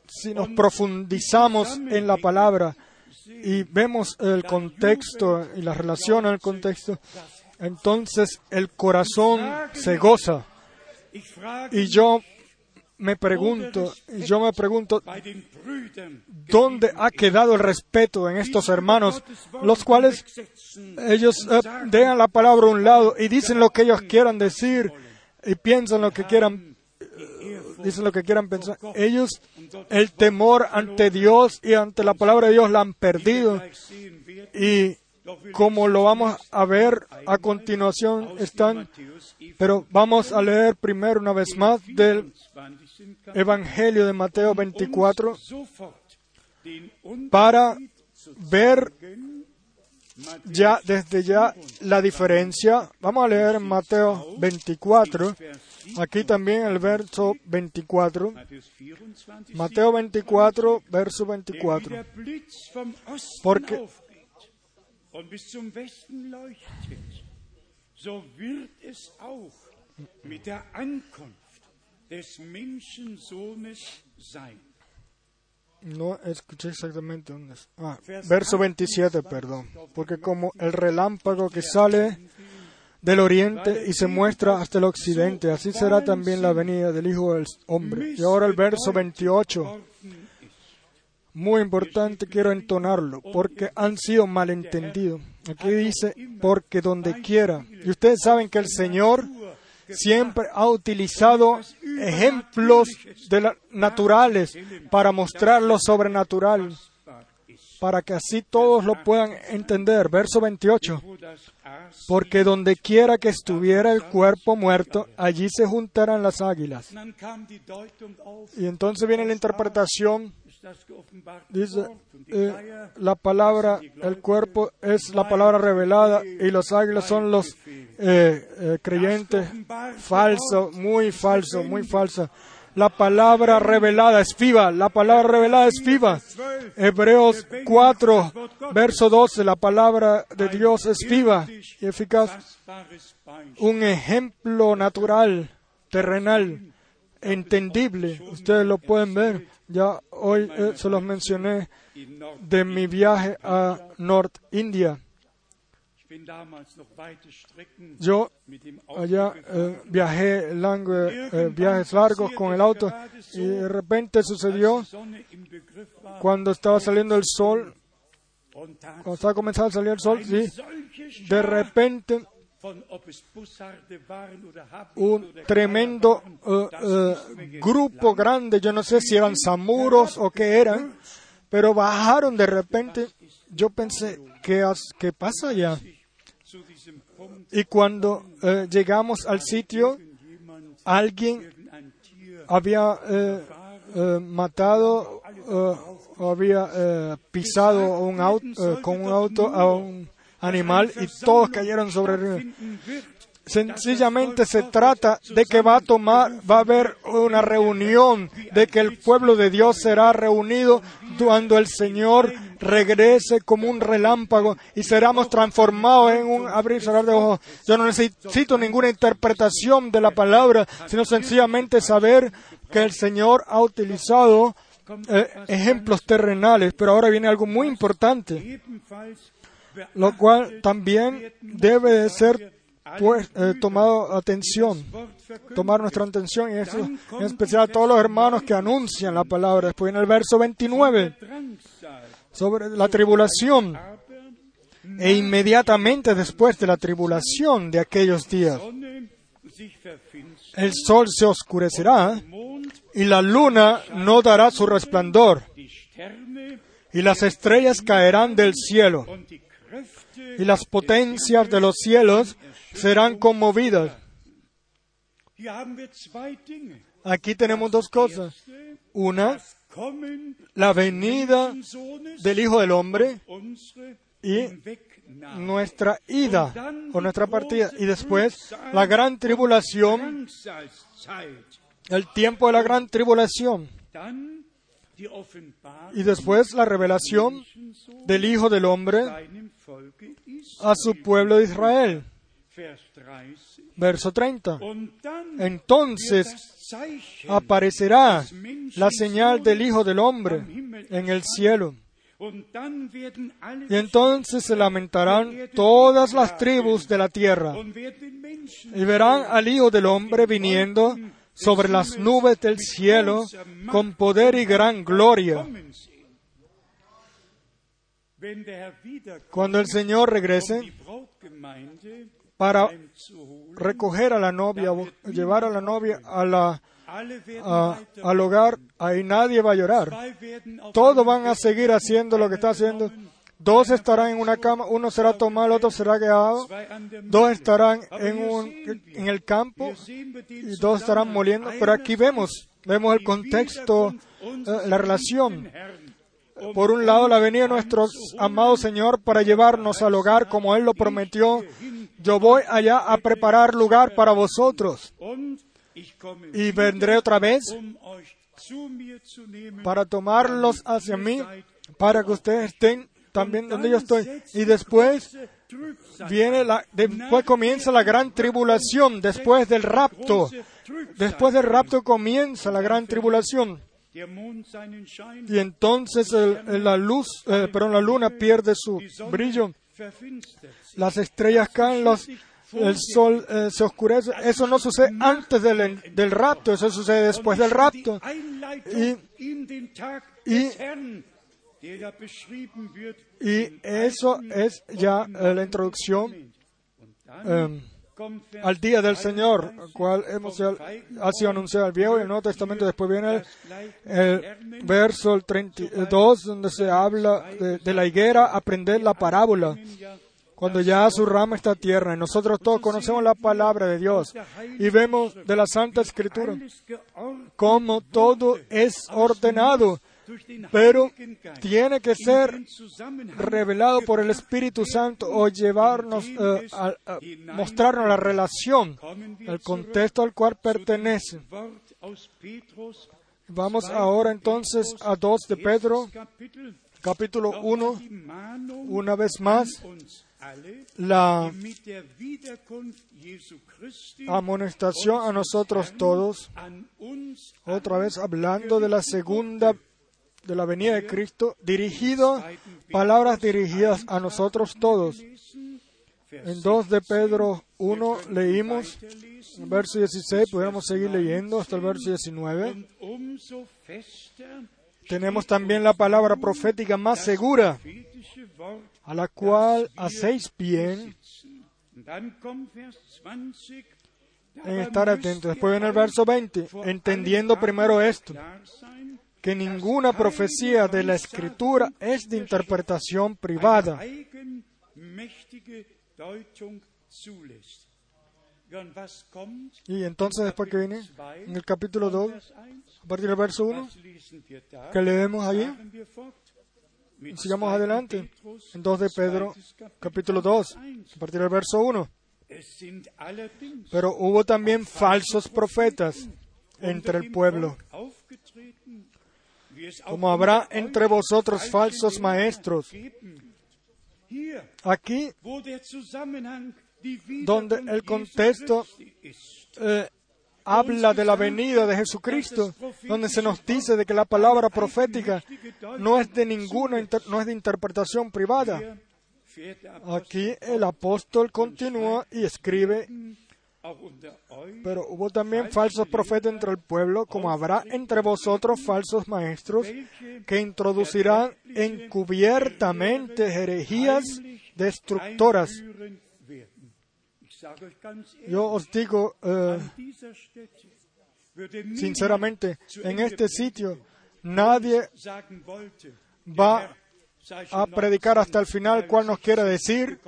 [SPEAKER 1] si nos profundizamos en la palabra y vemos el contexto y la relación al contexto, entonces el corazón se goza. Y yo me pregunto, yo me pregunto, ¿dónde ha quedado el respeto en estos hermanos, los cuales ellos eh, dejan la palabra a un lado y dicen lo que ellos quieran decir y piensan lo que quieran, dicen lo que quieran pensar? Ellos el temor ante Dios y ante la palabra de Dios la han perdido y como lo vamos a ver a continuación están, pero vamos a leer primero una vez más del
[SPEAKER 2] 20.
[SPEAKER 1] Evangelio de Mateo 24
[SPEAKER 2] sofort den
[SPEAKER 1] para ver ya desde ya la diferencia. Vamos a leer Mateo 24,
[SPEAKER 2] Vers 7,
[SPEAKER 1] aquí también el verso 24.
[SPEAKER 2] Matthäus 24,
[SPEAKER 1] Mateo 24, verso
[SPEAKER 2] Denn wie
[SPEAKER 1] 24.
[SPEAKER 2] der Blitz vom Osten
[SPEAKER 1] Porque-. No escuché exactamente dónde es. Ah, verso 27, perdón. Porque como el relámpago que sale del oriente y se muestra hasta el occidente, así será también la venida del Hijo del Hombre. Y ahora el verso 28.
[SPEAKER 2] Worden ist.
[SPEAKER 1] Muy importante, quiero entonarlo, porque han sido malentendidos. Aquí dice, porque donde quiera. Y ustedes saben que el Señor siempre ha utilizado ejemplos de la- naturales para mostrar lo sobrenatural, para que así todos lo puedan entender. Verso 28.
[SPEAKER 2] Wo das Aas
[SPEAKER 1] Porque donde quiera que estuviera el cuerpo muerto, allí se juntarán las águilas. Y entonces viene la interpretación Dice, eh, la palabra, el cuerpo es la palabra revelada y los águilas son los eh, eh, creyentes. Falso, muy falso, muy falso. La palabra revelada es viva, la palabra revelada es viva. Hebreos 4, verso 12, la palabra de Dios es viva y eficaz. Un ejemplo natural, terrenal, entendible. Ustedes lo pueden ver. Ya hoy eh, se los mencioné de mi viaje a North India. Yo allá eh, viajé largo, eh, viajes largos con el auto y de repente sucedió cuando estaba saliendo el sol, cuando estaba comenzando a salir el sol, sí, de repente un tremendo eh, grupo grande, yo no sé si eran samuros o qué eran, pero bajaron de repente. Yo pensé, ¿qué, qué pasa allá? Y cuando eh, llegamos al sitio, alguien había eh, eh, matado o había pisado un auto, con un auto a un animal y todos cayeron sobre el río. Sencillamente se trata de que va a tomar, va a haber una reunión, de que el pueblo de Dios será reunido cuando el Señor regrese como un relámpago y seremos transformados en un abrir y cerrar de ojos. Yo no necesito ninguna interpretación de la palabra, sino sencillamente saber que el Señor ha utilizado eh, ejemplos terrenales, pero ahora viene algo muy importante, lo cual también debe de ser pues, eh, tomado atención, tomar nuestra atención, y eso, en especial a todos los hermanos que anuncian la palabra. Después en el verso 29, sobre la tribulación, e inmediatamente después de la tribulación de aquellos días, el sol se oscurecerá y la luna no dará su resplandor, y las estrellas caerán del cielo, y las potencias de los cielos serán conmovidas. Aquí tenemos dos cosas. Una, la venida del Hijo del Hombre y nuestra ida o nuestra partida. Y después la gran tribulación, el tiempo de la gran tribulación. Y después la revelación del Hijo del Hombre a su pueblo de Israel. Verso 30. Entonces aparecerá la señal del Hijo del Hombre en el cielo. Y entonces se lamentarán todas las tribus de la tierra y verán al Hijo del Hombre viniendo sobre las nubes del cielo con poder y gran gloria. Cuando el Señor regrese para recoger a la novia, llevar a la novia al hogar, ahí nadie va a llorar. Todos van a seguir haciendo lo que está haciendo. Dos estarán en una cama, uno será tomado, el otro será quedado. Dos estarán en, un, en el campo y dos estarán moliendo. Pero aquí vemos, vemos el contexto, eh, la relación. Por un lado, la venida de nuestro amado Señor para llevarnos al hogar como Él lo prometió. Yo voy allá a preparar lugar para vosotros. Y vendré otra vez para tomarlos hacia mí, para que ustedes estén también donde yo estoy. Y después viene la, después comienza la gran tribulación, después del rapto. Después del rapto comienza la gran tribulación. Y entonces la luz, eh, perdón, la luna pierde su brillo. Las estrellas caen, los, el sol eh, se oscurece. Eso no sucede antes del, del rapto, eso sucede después del rapto. Y, y y eso es ya eh, la introducción eh, al día del Señor, cual hemos, ha sido anunciado el Viejo y el Nuevo Testamento. Después viene el, verso 32, donde se habla de, la higuera, aprender la parábola cuando ya su rama está tierna. Y nosotros todos conocemos la palabra de Dios y vemos de la Santa Escritura cómo todo es ordenado pero tiene que ser revelado por el Espíritu Santo o llevarnos eh, a, mostrarnos la relación, el contexto al cual pertenece. Vamos ahora entonces a 2 de Pedro, capítulo 1, una vez más, la amonestación a nosotros todos, otra vez hablando de la segunda de la venida de Cristo, dirigido, palabras dirigidas a nosotros todos. En 2 de Pedro 1 leímos el verso 16, podemos seguir leyendo hasta el verso 19. Tenemos también la palabra profética más segura, a la cual hacéis bien en estar atentos. Después viene el verso 20, entendiendo primero esto, que ninguna profecía de la Escritura es de interpretación privada. Y entonces después que viene en el capítulo 2, a partir del verso 1, que leemos allí, sigamos adelante. En 2 de Pedro, capítulo 2, a partir del verso 1.
[SPEAKER 2] Es sind allerdings
[SPEAKER 1] Pero hubo también falsos profetas entre el pueblo, como habrá entre vosotros falsos maestros. Aquí Donde el contexto eh, habla de la venida de Jesucristo, donde se nos dice de que la palabra profética no es de ninguna no es de interpretación privada. Aquí el apóstol continúa y escribe, pero hubo también falsos profetas entre el pueblo, como habrá entre vosotros falsos maestros que introducirán encubiertamente herejías destructoras. Yo os digo eh, sinceramente, en este sitio nadie va a predicar hasta el final, cual nos quiere decir.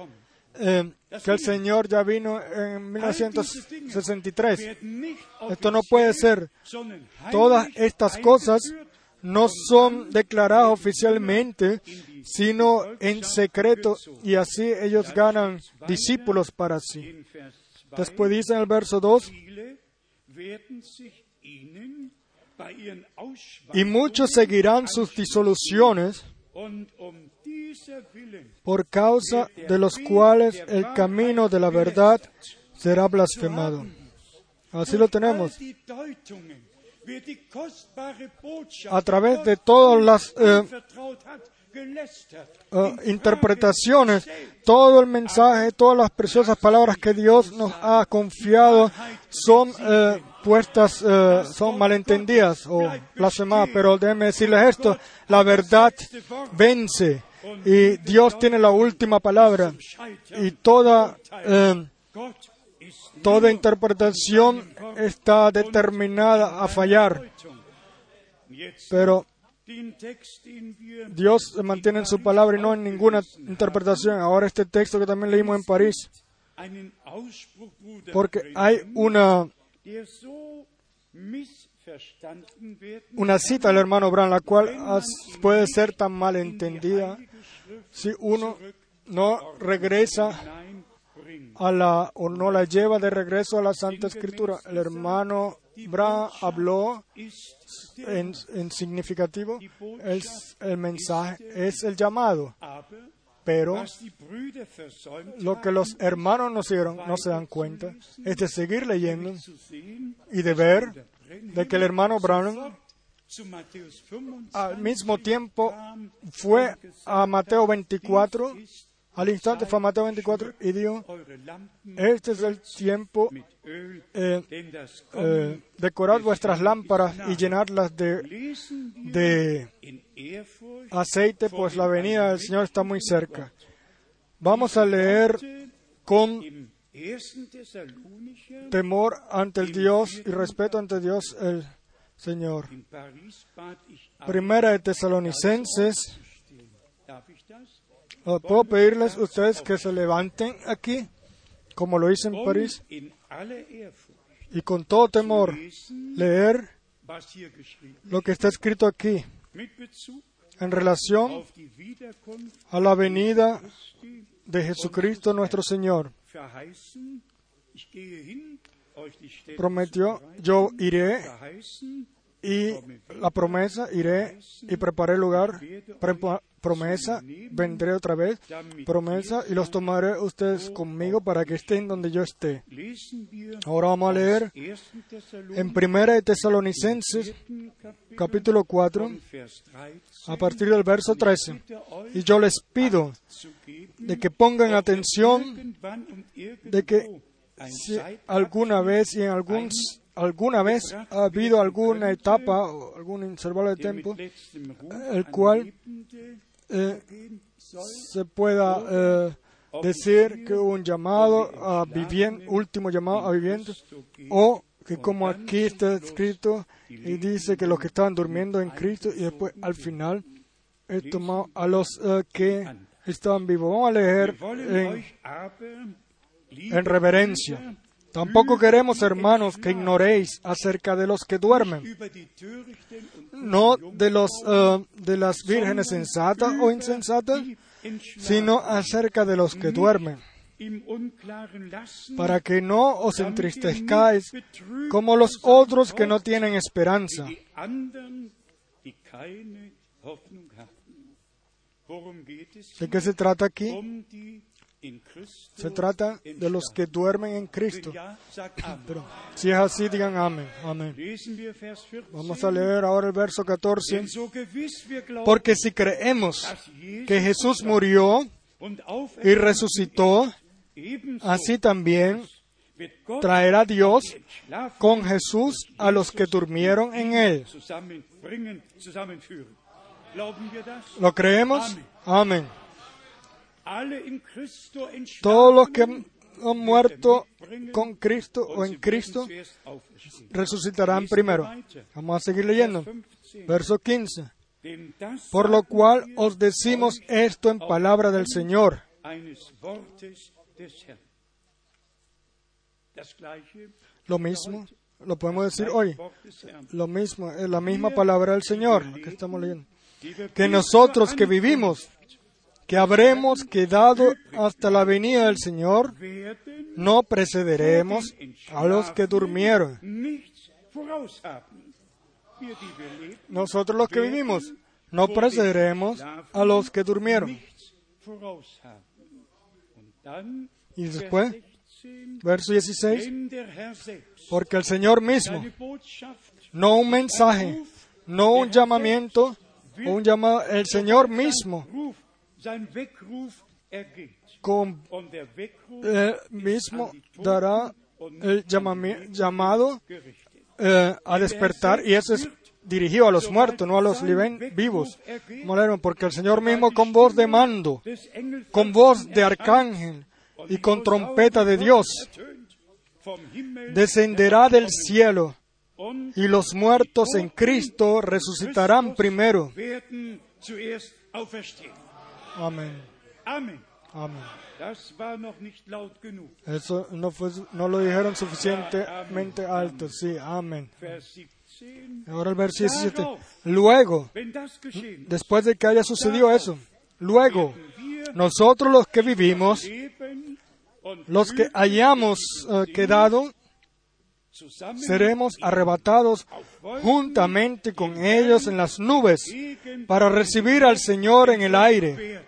[SPEAKER 1] Eh, que el Señor ya vino en 1963.
[SPEAKER 2] Werden nicht
[SPEAKER 1] Esto no puede ser. Todas estas cosas no son declaradas oficialmente, sino en secreto, y así ellos ganan discípulos para sí.
[SPEAKER 2] in Vers 2.
[SPEAKER 1] Después dice en el verso 2,
[SPEAKER 2] Viele werden sich ihnen bei ihren
[SPEAKER 1] y muchos seguirán sus disoluciones, por causa de los cuales el camino de la verdad será blasfemado. Así lo tenemos. A través de todas las eh, eh, interpretaciones, todo el mensaje, todas las preciosas palabras que Dios nos ha confiado son eh, puestas, son malentendidas o blasfemadas. Pero déjenme decirles esto, la verdad vence y Dios tiene la última palabra y toda,
[SPEAKER 2] ist
[SPEAKER 1] toda interpretación está determinada a fallar. Pero Dios mantiene en su palabra y no en ninguna interpretación. Ahora este texto que también leímos en París, porque hay una, una cita del hermano Brown, la cual puede ser tan
[SPEAKER 2] Heilige Schrift
[SPEAKER 1] si uno no regresa a la o no la lleva de regreso a la Santa Escritura. El hermano Brown habló en, en significativo, el, el mensaje es el llamado, pero lo que los hermanos no hicieron, no se dan cuenta, es de seguir leyendo y de ver de que el hermano
[SPEAKER 2] 25
[SPEAKER 1] al mismo tiempo fue a Mateo 24, al instante fue a Mateo 24 y dijo, este es el tiempo, eh, eh, decorad vuestras lámparas y llenadlas de, de aceite, pues la venida del Señor está muy cerca. Vamos a leer con
[SPEAKER 2] im 1. Thessalonicher
[SPEAKER 1] temor ante el Dios y respeto ante Dios el Señor. Primera de Tesalonicenses,
[SPEAKER 2] stehen. Darf ich das?
[SPEAKER 1] ¿o ¿puedo pedirles a ustedes que se levanten aquí, como lo hice en París, y con todo temor leer lo que está escrito aquí en relación a la venida de Jesucristo nuestro Señor. Prometió, yo iré y la promesa, iré y preparé lugar, Prepa- promesa, vendré otra vez, promesa, y los tomaré ustedes conmigo para que estén donde yo esté. Ahora vamos a leer
[SPEAKER 2] 1. Thessalonicher
[SPEAKER 1] en Primera de Tesalonicenses, capítulo 4,
[SPEAKER 2] von Vers 13
[SPEAKER 1] a partir del verso 13.
[SPEAKER 2] bitte euch
[SPEAKER 1] Y yo les pido de que pongan atención de que si alguna vez y en algún, alguna vez ha habido alguna etapa o algún intervalo de tiempo
[SPEAKER 2] Ruf
[SPEAKER 1] el cual eh, se pueda eh, decir que un llamado a vivientes, último llamado a vivientes, o que como aquí está escrito y dice que los que estaban durmiendo en Cristo y después al final es tomado a los eh, que estaban vivos. Vamos a leer en, en reverencia. Tampoco queremos, hermanos, que ignoréis acerca de los que duermen, no de, los, eh, de las vírgenes sensatas o insensatas, sino acerca de los que duermen, para que no os entristezcáis como los otros que no tienen esperanza. ¿De qué se trata aquí? Se trata de los que duermen en Cristo. Pero si es así, digan amén. Amén.
[SPEAKER 2] Lesen wir Vers 14.
[SPEAKER 1] Vamos a leer ahora el verso 14.
[SPEAKER 2] Denn so gewiss wir glauben,
[SPEAKER 1] Porque si creemos que Jesús murió y resucitó, así también traerá Dios con Jesús a los que durmieron en él. ¿Lo creemos? Amén. Todos los que han muerto con Cristo o en Cristo resucitarán primero. Vamos a seguir leyendo.
[SPEAKER 2] 15.
[SPEAKER 1] Verso 15.
[SPEAKER 2] Denn das
[SPEAKER 1] Por lo cual os decimos esto en palabra del Señor. Lo mismo, lo podemos decir hoy. Lo mismo, es la misma palabra del Señor que estamos leyendo. Que nosotros que vivimos, que habremos quedado hasta la venida del Señor, no precederemos a los que durmieron. Nosotros los que vivimos, no precederemos a los que durmieron. Y después,
[SPEAKER 2] 16,
[SPEAKER 1] verso 16,
[SPEAKER 2] wenn der Herr selbst
[SPEAKER 1] porque el Señor mismo, no un mensaje, no un llamamiento, un llamado, el Señor mismo, Con Él mismo dará el llamado eh, a despertar y eso es dirigido a los muertos, no a los vivos. Porque el Señor mismo con voz de mando, con voz de arcángel y con trompeta de Dios descenderá del cielo y los muertos en Cristo resucitarán primero. Amén. Amén.
[SPEAKER 2] Genug.
[SPEAKER 1] Eso no, fue, no lo dijeron suficientemente alto. Sí, amén.
[SPEAKER 2] Vers 17.
[SPEAKER 1] Ahora el verso 17. Luego, después de que haya sucedido eso, luego nosotros los que vivimos, los que hayamos eh, quedado, seremos arrebatados juntamente con ellos en las nubes para recibir al Señor en el aire.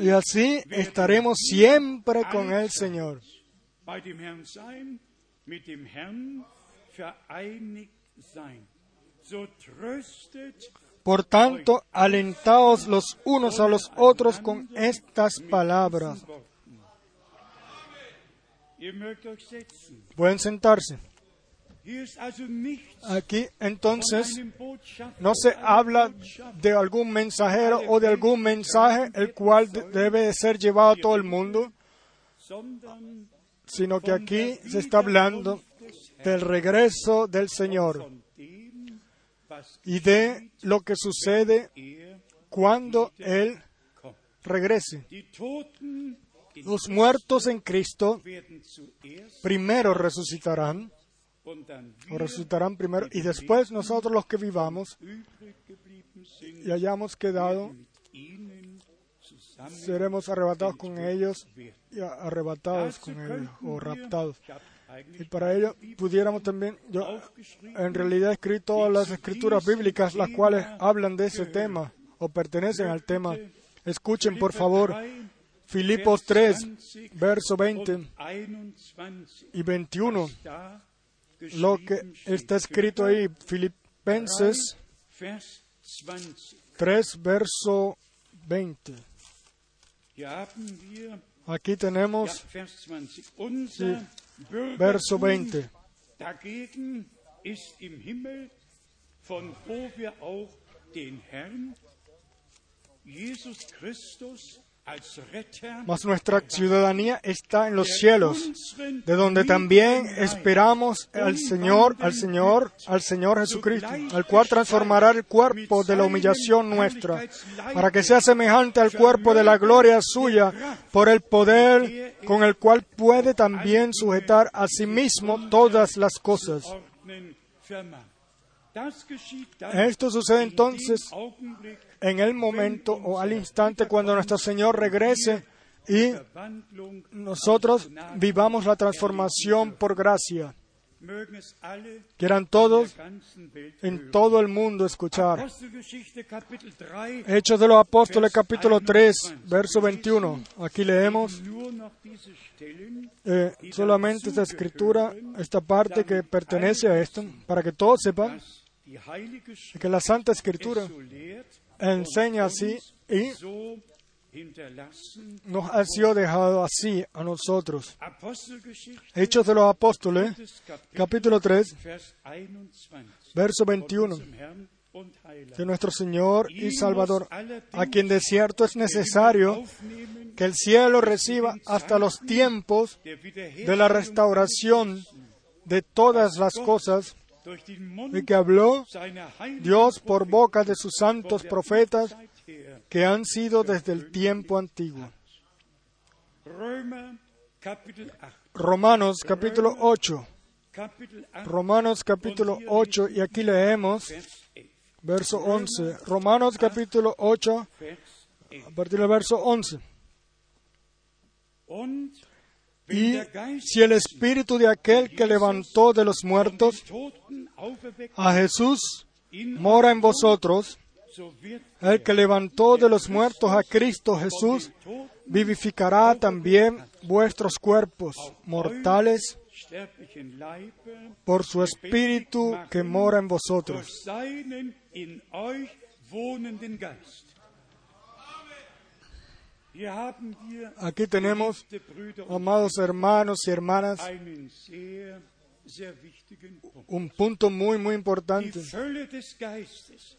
[SPEAKER 1] Y así estaremos siempre con el Señor. Por tanto, alentaos los unos a los otros con estas palabras. Pueden sentarse. Aquí entonces no se habla de algún mensajero o de algún mensaje el cual de- debe de ser llevado a todo el mundo, sino que aquí se está hablando del regreso del Señor y de lo que sucede cuando Él regrese. Los muertos en Cristo primero resucitarán, o resucitarán primero, y después nosotros los que vivamos y hayamos quedado, seremos arrebatados con ellos y arrebatados con ellos, o raptados. Y para ello pudiéramos también, yo en realidad he escrito todas las escrituras bíblicas las cuales hablan de ese tema o pertenecen al tema. Escuchen por favor Filipos 3, verso 20
[SPEAKER 2] und 21
[SPEAKER 1] y 21,
[SPEAKER 2] da
[SPEAKER 1] lo que está escrito ahí, Filipenses
[SPEAKER 2] Vers 20.
[SPEAKER 1] 3, verso 20.
[SPEAKER 2] Hier haben wir
[SPEAKER 1] Aquí tenemos
[SPEAKER 2] Vers 20. Unser
[SPEAKER 1] verso
[SPEAKER 2] Bürgertum
[SPEAKER 1] 20. Mas nuestra ciudadanía está en los cielos, de donde también esperamos al Señor, al Señor, al Señor Jesucristo, al cual transformará el cuerpo de la humillación nuestra, para que sea semejante al cuerpo de la gloria suya, por el poder con el cual puede también sujetar a sí mismo todas las cosas. Esto sucede entonces en el momento o al instante cuando nuestro Señor regrese y nosotros vivamos la transformación por gracia. Quieran todos en todo el mundo escuchar.
[SPEAKER 2] Apostelgeschichte Kapitel 3
[SPEAKER 1] Hechos de los Apóstoles capítulo 3, verso 21. Aquí leemos eh, solamente esta escritura, esta parte que pertenece a esto, para que todos sepan que la Santa
[SPEAKER 2] es
[SPEAKER 1] Escritura enseña así y. nos ha sido dejado así a nosotros. Hechos de los Apóstoles capítulo 3,
[SPEAKER 2] Vers 21.
[SPEAKER 1] verso
[SPEAKER 2] Von
[SPEAKER 1] 21.
[SPEAKER 2] unserem Herrn und Heiland.
[SPEAKER 1] de nuestro Señor y Salvador, a quien de cierto es necesario que el cielo reciba hasta los tiempos de la restauración de todas las cosas de que habló Dios por boca de sus santos profetas. Que han sido desde el tiempo antiguo.
[SPEAKER 2] Römer Kapitel 8.
[SPEAKER 1] Romanos capítulo 8,
[SPEAKER 2] Kapitel 8,
[SPEAKER 1] Romanos capítulo 8 y aquí leemos
[SPEAKER 2] Vers 11.
[SPEAKER 1] verso 11. Romanos capítulo 8
[SPEAKER 2] Vers 11.
[SPEAKER 1] a partir del verso 11.
[SPEAKER 2] Und wenn
[SPEAKER 1] Y si el espíritu de aquel que levantó de los muertos a Jesús mora en vosotros, el que levantó de los muertos a Cristo Jesús vivificará también vuestros cuerpos mortales por su espíritu que mora en vosotros. Aquí tenemos, amados hermanos y hermanas, un punto muy, muy importante.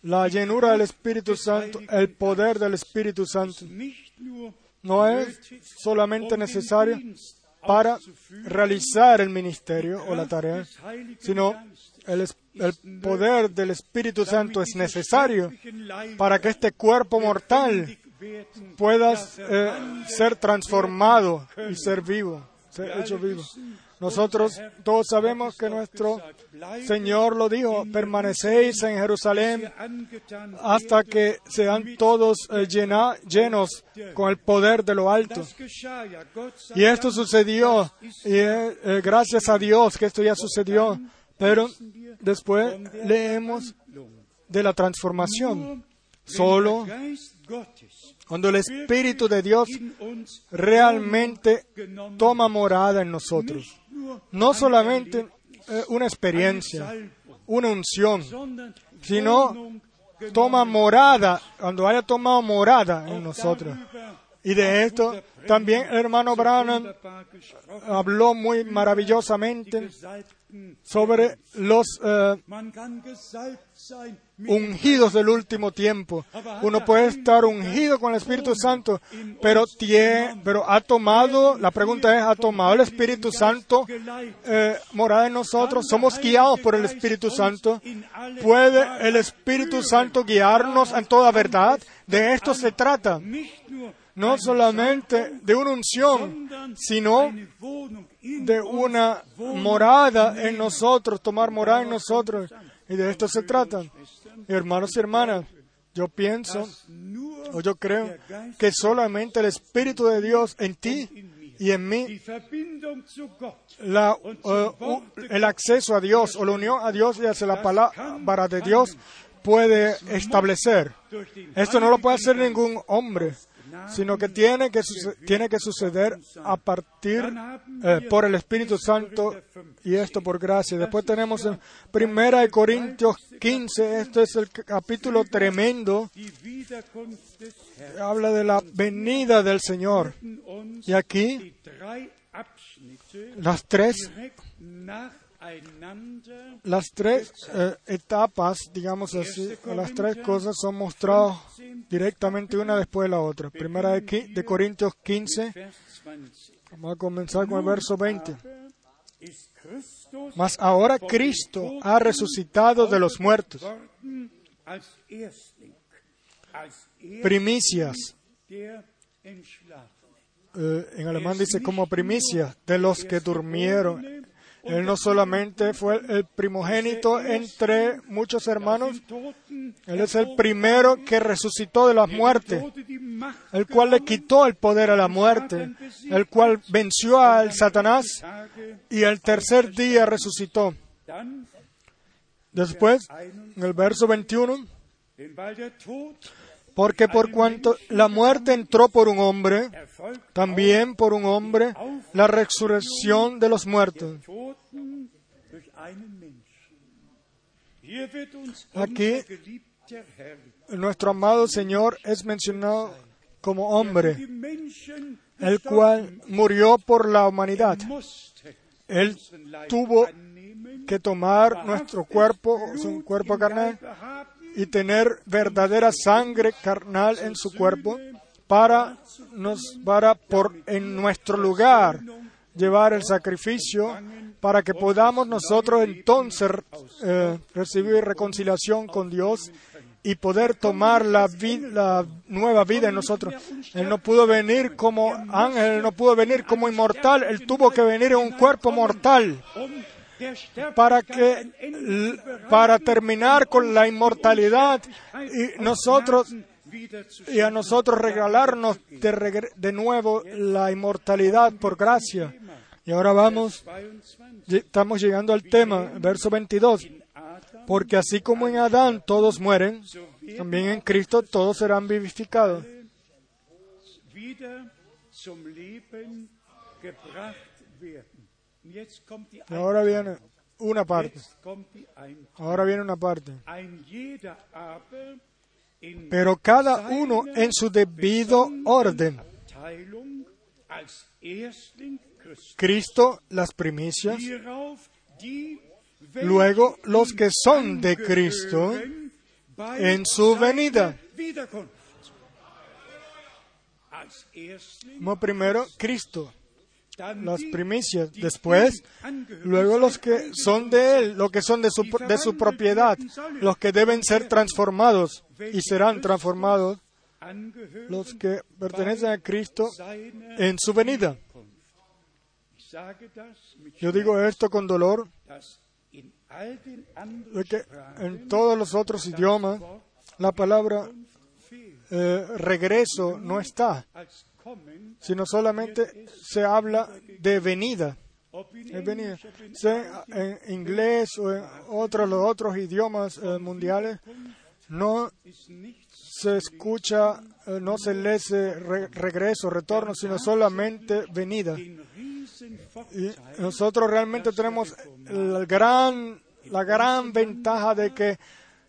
[SPEAKER 1] La llenura del Espíritu Santo, el poder del Espíritu Santo, no es solamente
[SPEAKER 2] um
[SPEAKER 1] necesario para realizar el ministerio o la tarea, sino el, el poder del Espíritu Santo es necesario para que este cuerpo mortal pueda eh, ser transformado y ser vivo, ser hecho vivo. Nosotros todos sabemos que nuestro Señor lo dijo, permanecéis en Jerusalén hasta que sean todos eh, llenos con el poder de lo alto. Y esto sucedió, y eh, eh, gracias a Dios que esto ya sucedió, pero después leemos de la transformación. Solo cuando el Espíritu de Dios realmente toma morada en nosotros. No solamente eh, una experiencia, una unción, sino toma morada, cuando haya tomado morada en nosotros. Y de esto también el hermano Branham habló muy maravillosamente sobre los eh, Ungidos del último tiempo. Uno puede estar ungido con el Espíritu Santo, pero, tie- pero ha tomado, la pregunta es, ¿ha tomado el Espíritu Santo eh, morada en nosotros? ¿Somos guiados por el Espíritu Santo? ¿Puede el Espíritu Santo guiarnos en toda verdad? De esto se trata. No solamente de una unción, sino de una morada en nosotros, tomar morada en nosotros. Y de esto se trata. Hermanos y hermanas, yo pienso o yo creo que solamente el Espíritu de Dios en ti y en mí, el acceso a Dios o la unión a Dios y hacia la palabra de Dios puede establecer. Esto no lo puede hacer ningún hombre, sino que tiene que, tiene que suceder a partir eh, por el Espíritu Santo y esto por gracia. Después tenemos en Primera de Corintios 15, esto es el capítulo tremendo, habla de la venida del Señor. Y aquí las tres Las tres eh, etapas, digamos así, o las tres cosas son mostradas directamente una después de la otra. Primera de, de Corintios 15,
[SPEAKER 2] Vers 20.
[SPEAKER 1] vamos a comenzar con el verso 20.
[SPEAKER 2] Ist Christus
[SPEAKER 1] Mas ahora Cristo ha resucitado de los muertos,
[SPEAKER 2] er
[SPEAKER 1] primicias, eh, en alemán dice como primicia de los que durmieron. Él no solamente fue el primogénito entre muchos hermanos, Él es el primero que resucitó de las muertes, el cual le quitó el poder a la muerte, el cual venció al Satanás y el tercer día resucitó. Después, en el verso 21, porque por cuanto la muerte entró por un hombre, también por un hombre la resurrección de los muertos. Aquí- Nuestro amado Señor es mencionado como hombre, el cual murió por la humanidad. Él tuvo que tomar nuestro cuerpo, su cuerpo carnal, y tener verdadera sangre carnal en su cuerpo para nos para por en nuestro lugar llevar el sacrificio para que podamos nosotros entonces eh, recibir reconciliación con Dios y poder tomar la, vi- la nueva vida en nosotros. Él no pudo venir como ángel, él no pudo venir como inmortal, él tuvo que venir en un cuerpo mortal para que para terminar con la inmortalidad y nosotros y a nosotros regalarnos de, de nuevo la inmortalidad por gracia. Y ahora vamos,
[SPEAKER 2] 22.
[SPEAKER 1] lle- estamos llegando al tema, verso 22.
[SPEAKER 2] Adam,
[SPEAKER 1] Porque así como en Adán todos mueren, también en Cristo todos serán vivificados. Ahora viene una parte, ahora viene una parte.
[SPEAKER 2] Aber in
[SPEAKER 1] Pero cada uno en su debido orden. Cristo las primicias, luego los que son de Cristo en su venida. Como primero Cristo, las primicias, después luego los que son de Él, los que son de su, de su propiedad, los que deben ser transformados y serán transformados, los que pertenecen a Cristo en su venida. Yo digo esto con dolor,
[SPEAKER 2] dass in all den anderen
[SPEAKER 1] de que
[SPEAKER 2] Sprachen
[SPEAKER 1] en todos los otros idiomas la palabra eh, regreso no está, sino solamente se habla de venida. Es venida. Sea en inglés o en otros, los otros idiomas eh, mundiales, no se escucha, eh, no se lee re- regreso, retorno, sino solamente venida. Y nosotros realmente tenemos el gran, la gran ventaja de que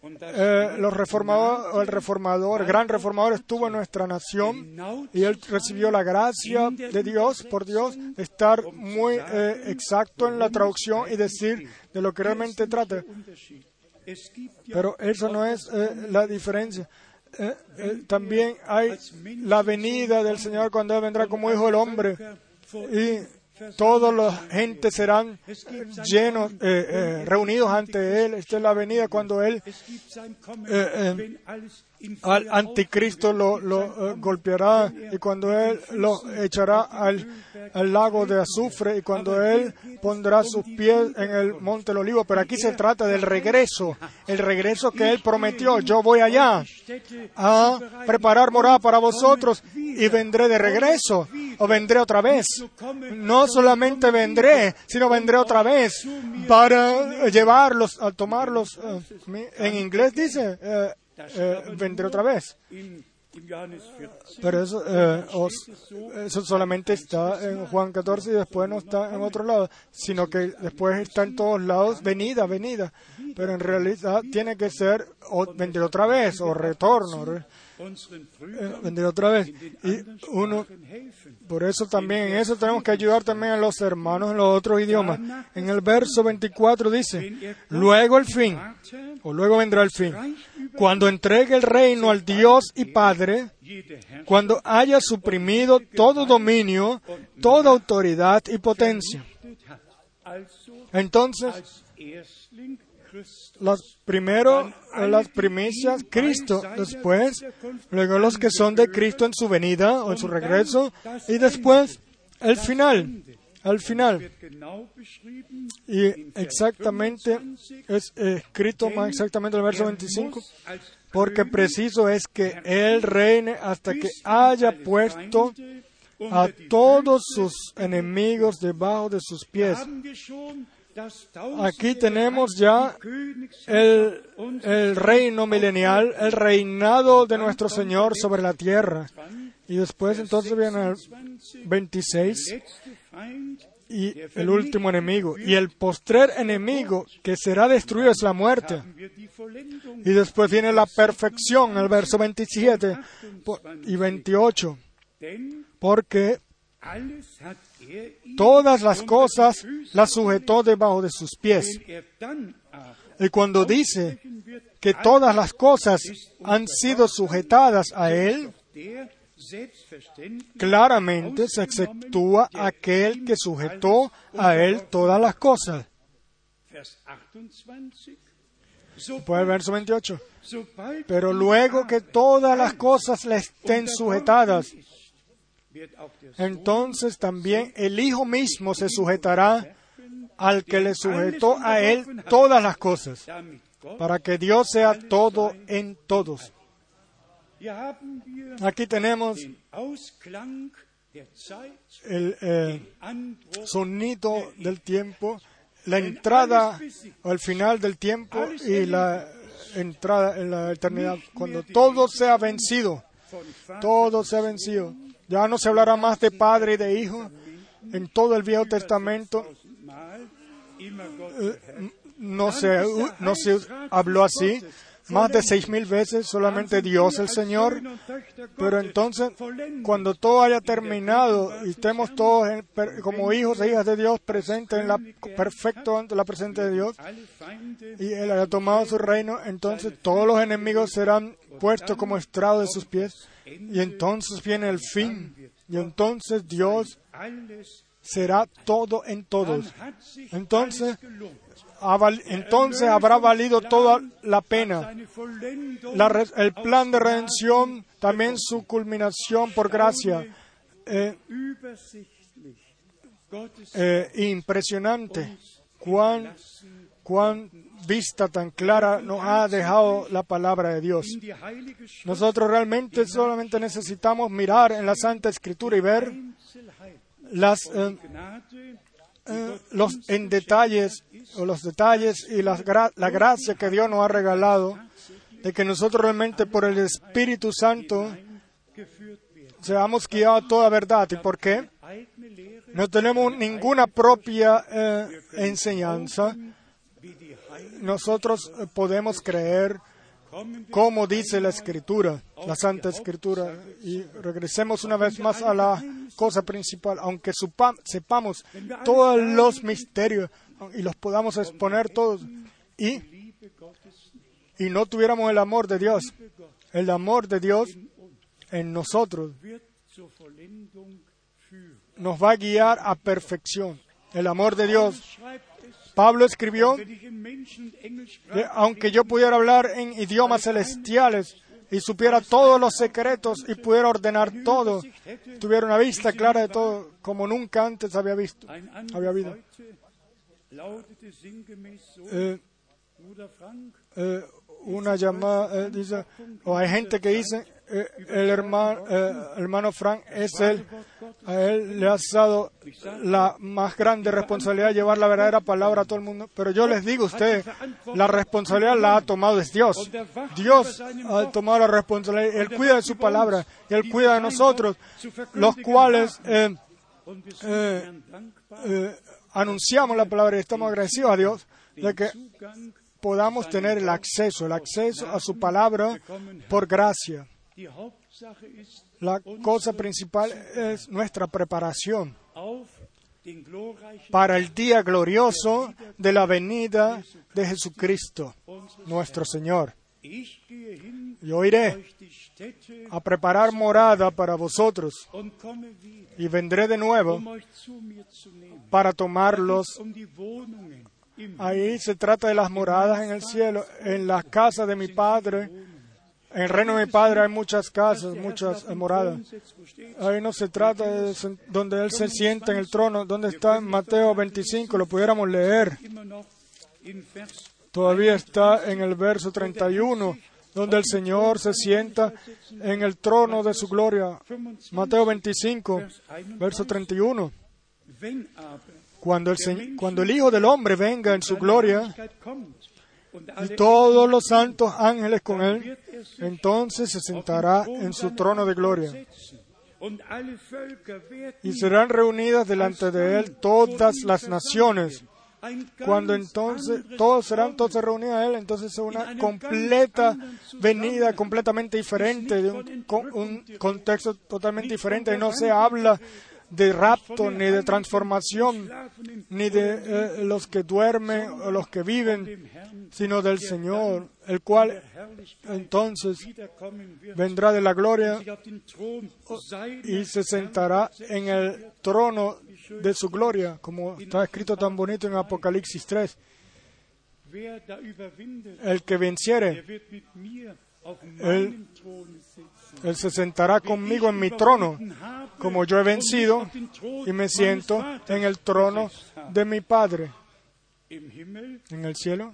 [SPEAKER 1] eh, los reformadores, o el reformador, el gran reformador estuvo en nuestra nación y él recibió la gracia de Dios, por Dios, de estar muy eh, exacto en la traducción y decir de lo que realmente trata. Pero eso no es eh, la diferencia. También hay la venida del Señor cuando Él vendrá como Hijo del Hombre y toda la gente serán llenos, eh, eh, reunidos ante Él. Esta es la venida cuando Él Eh, al anticristo lo, lo, eh, golpeará y cuando él lo echará al, al lago de azufre y cuando él pondrá sus pies en el monte del olivo. Pero aquí se trata del regreso, el regreso que él prometió. Yo voy allá a preparar morada para vosotros y vendré de regreso o vendré otra vez. No solamente vendré, sino vendré otra vez para llevarlos, a tomarlos. eh, en inglés dice, eh, eh, vendré otra vez.
[SPEAKER 2] in Im Johannes 14
[SPEAKER 1] Pero eso, eh, os- eso solamente está en Juan 14 y después no está en otro lado, sino que después está en todos lados, venida, venida. Pero en realidad tiene que ser o venir otra vez o retorno, eh, otra vez. Y uno, por eso también, en eso tenemos que ayudar también a los hermanos en los otros idiomas. En el verso 24 dice, luego el fin, o luego vendrá el fin, cuando entregue el reino al Dios y Padre, cuando haya suprimido todo dominio, toda autoridad y potencia. Entonces, los primero, las primicias, Cristo, después, luego los que son de Cristo en su venida o en su regreso, y después el final, al final. Y exactamente es escrito más exactamente en el verso 25,
[SPEAKER 2] als
[SPEAKER 1] porque preciso es que Él reine hasta que haya puesto a todos sus enemigos debajo de sus pies. Aquí tenemos ya el, el reino milenial, el reinado de nuestro Señor sobre la tierra. Y después entonces viene el 26
[SPEAKER 2] letzte Feind
[SPEAKER 1] y el último enemigo. Y el postrer enemigo que será destruido es la muerte. Y después viene la perfección, el verso 27 po- y 28.
[SPEAKER 2] denn
[SPEAKER 1] Porque todas las cosas las sujetó debajo de sus pies. Y cuando dice que todas las cosas han sido sujetadas a Él, claramente se exceptúa aquel que sujetó a Él todas las cosas.
[SPEAKER 2] Vers 28
[SPEAKER 1] Después el verso 28.
[SPEAKER 2] sobald
[SPEAKER 1] Pero luego que todas las cosas le estén sujetadas, entonces también el Hijo mismo se sujetará al que le sujetó a Él todas las cosas, para que Dios sea todo en todos. Aquí tenemos el eh, sonido del tiempo, la entrada el final del tiempo y la entrada en la eternidad, cuando todo sea vencido, todo sea vencido. Ya no se hablará más de padre y de hijo. En todo el Viejo Testamento eh, no se, no se habló así. Más de seis mil veces solamente Dios el Señor. Pero entonces, cuando todo haya terminado y estemos todos en- como hijos e hijas de Dios presentes en la perfecto ante la presencia de Dios y Él haya tomado su reino, entonces todos los enemigos serán puestos como estrado de sus pies. Y entonces viene el fin. Y entonces Dios será todo en todos. Entonces, entonces habrá valido toda la pena. El plan de redención, también su culminación por gracia. Eh, eh, impresionante cuán, cuán vista tan clara nos ha dejado la palabra de Dios. Nosotros realmente solamente necesitamos mirar en la Santa Escritura y ver las, eh, eh, los en detalles o los detalles y gra- la gracia que Dios nos ha regalado de que nosotros realmente por el Espíritu Santo seamos guiados a toda verdad. ¿Y por qué? No tenemos ninguna propia eh, enseñanza. Nosotros eh, podemos creer como dice la Escritura, la Santa Escritura. Y regresemos una vez más a la cosa principal. Aunque sepamos todos los misterios y los podamos exponer todos y, y no tuviéramos el amor de Dios, el amor de Dios en nosotros nos va a guiar a perfección. El amor de Dios. Pablo escribió que aunque yo pudiera hablar en idiomas celestiales y supiera todos los secretos y pudiera ordenar todo, tuviera una vista clara de todo, como nunca antes había visto, había habido. Eh, eh, una llamada, eh, dice, o hay gente que dice, eh, el hermano, eh, hermano Frank es él. A él le ha dado la más grande responsabilidad de llevar la verdadera palabra a todo el mundo. Pero yo les digo a ustedes, la responsabilidad la ha tomado Dios. Dios ha tomado la responsabilidad. Él cuida de su palabra Él cuida de nosotros, los cuales eh, eh, anunciamos la palabra y estamos agradecidos a Dios de que podamos tener el acceso, el acceso a su palabra por gracia. La cosa principal es nuestra preparación para el día glorioso de la venida de Jesucristo, nuestro Señor. Yo iré a preparar morada para vosotros y vendré de nuevo
[SPEAKER 2] um
[SPEAKER 1] para tomarlos.
[SPEAKER 2] Um
[SPEAKER 1] Ahí se trata de las moradas en el cielo, en las casas de mi Padre. En el reino de mi Padre hay muchas casas, muchas moradas. Ahí no se trata de donde Él se sienta en el trono, donde está Mateo 25, lo pudiéramos leer. Todavía está en el verso 31, donde el Señor se sienta en el trono de su gloria.
[SPEAKER 2] 25,
[SPEAKER 1] Mateo 25,
[SPEAKER 2] Vers 31.
[SPEAKER 1] verso 31.
[SPEAKER 2] Wenn aber
[SPEAKER 1] Cuando el, cuando el Hijo del Hombre venga en su gloria y todos los santos ángeles con Él, entonces se sentará en su trono de gloria. Y serán reunidas delante de Él todas las naciones. Cuando entonces todos serán todos reunidos a Él, entonces es una completa venida completamente diferente, de un, con- un contexto totalmente diferente. Y no se habla de rapto, ni de transformación, ni de eh, los que duermen o los que viven, sino del Señor, el cual entonces vendrá de la gloria y se sentará en el trono de su gloria, como está escrito tan bonito en Apocalipsis 3.
[SPEAKER 2] Wer da überwindet,
[SPEAKER 1] El que venciere,
[SPEAKER 2] der
[SPEAKER 1] él se sentará conmigo en mi trono, como yo he vencido y me siento en el trono de mi Padre. En el cielo,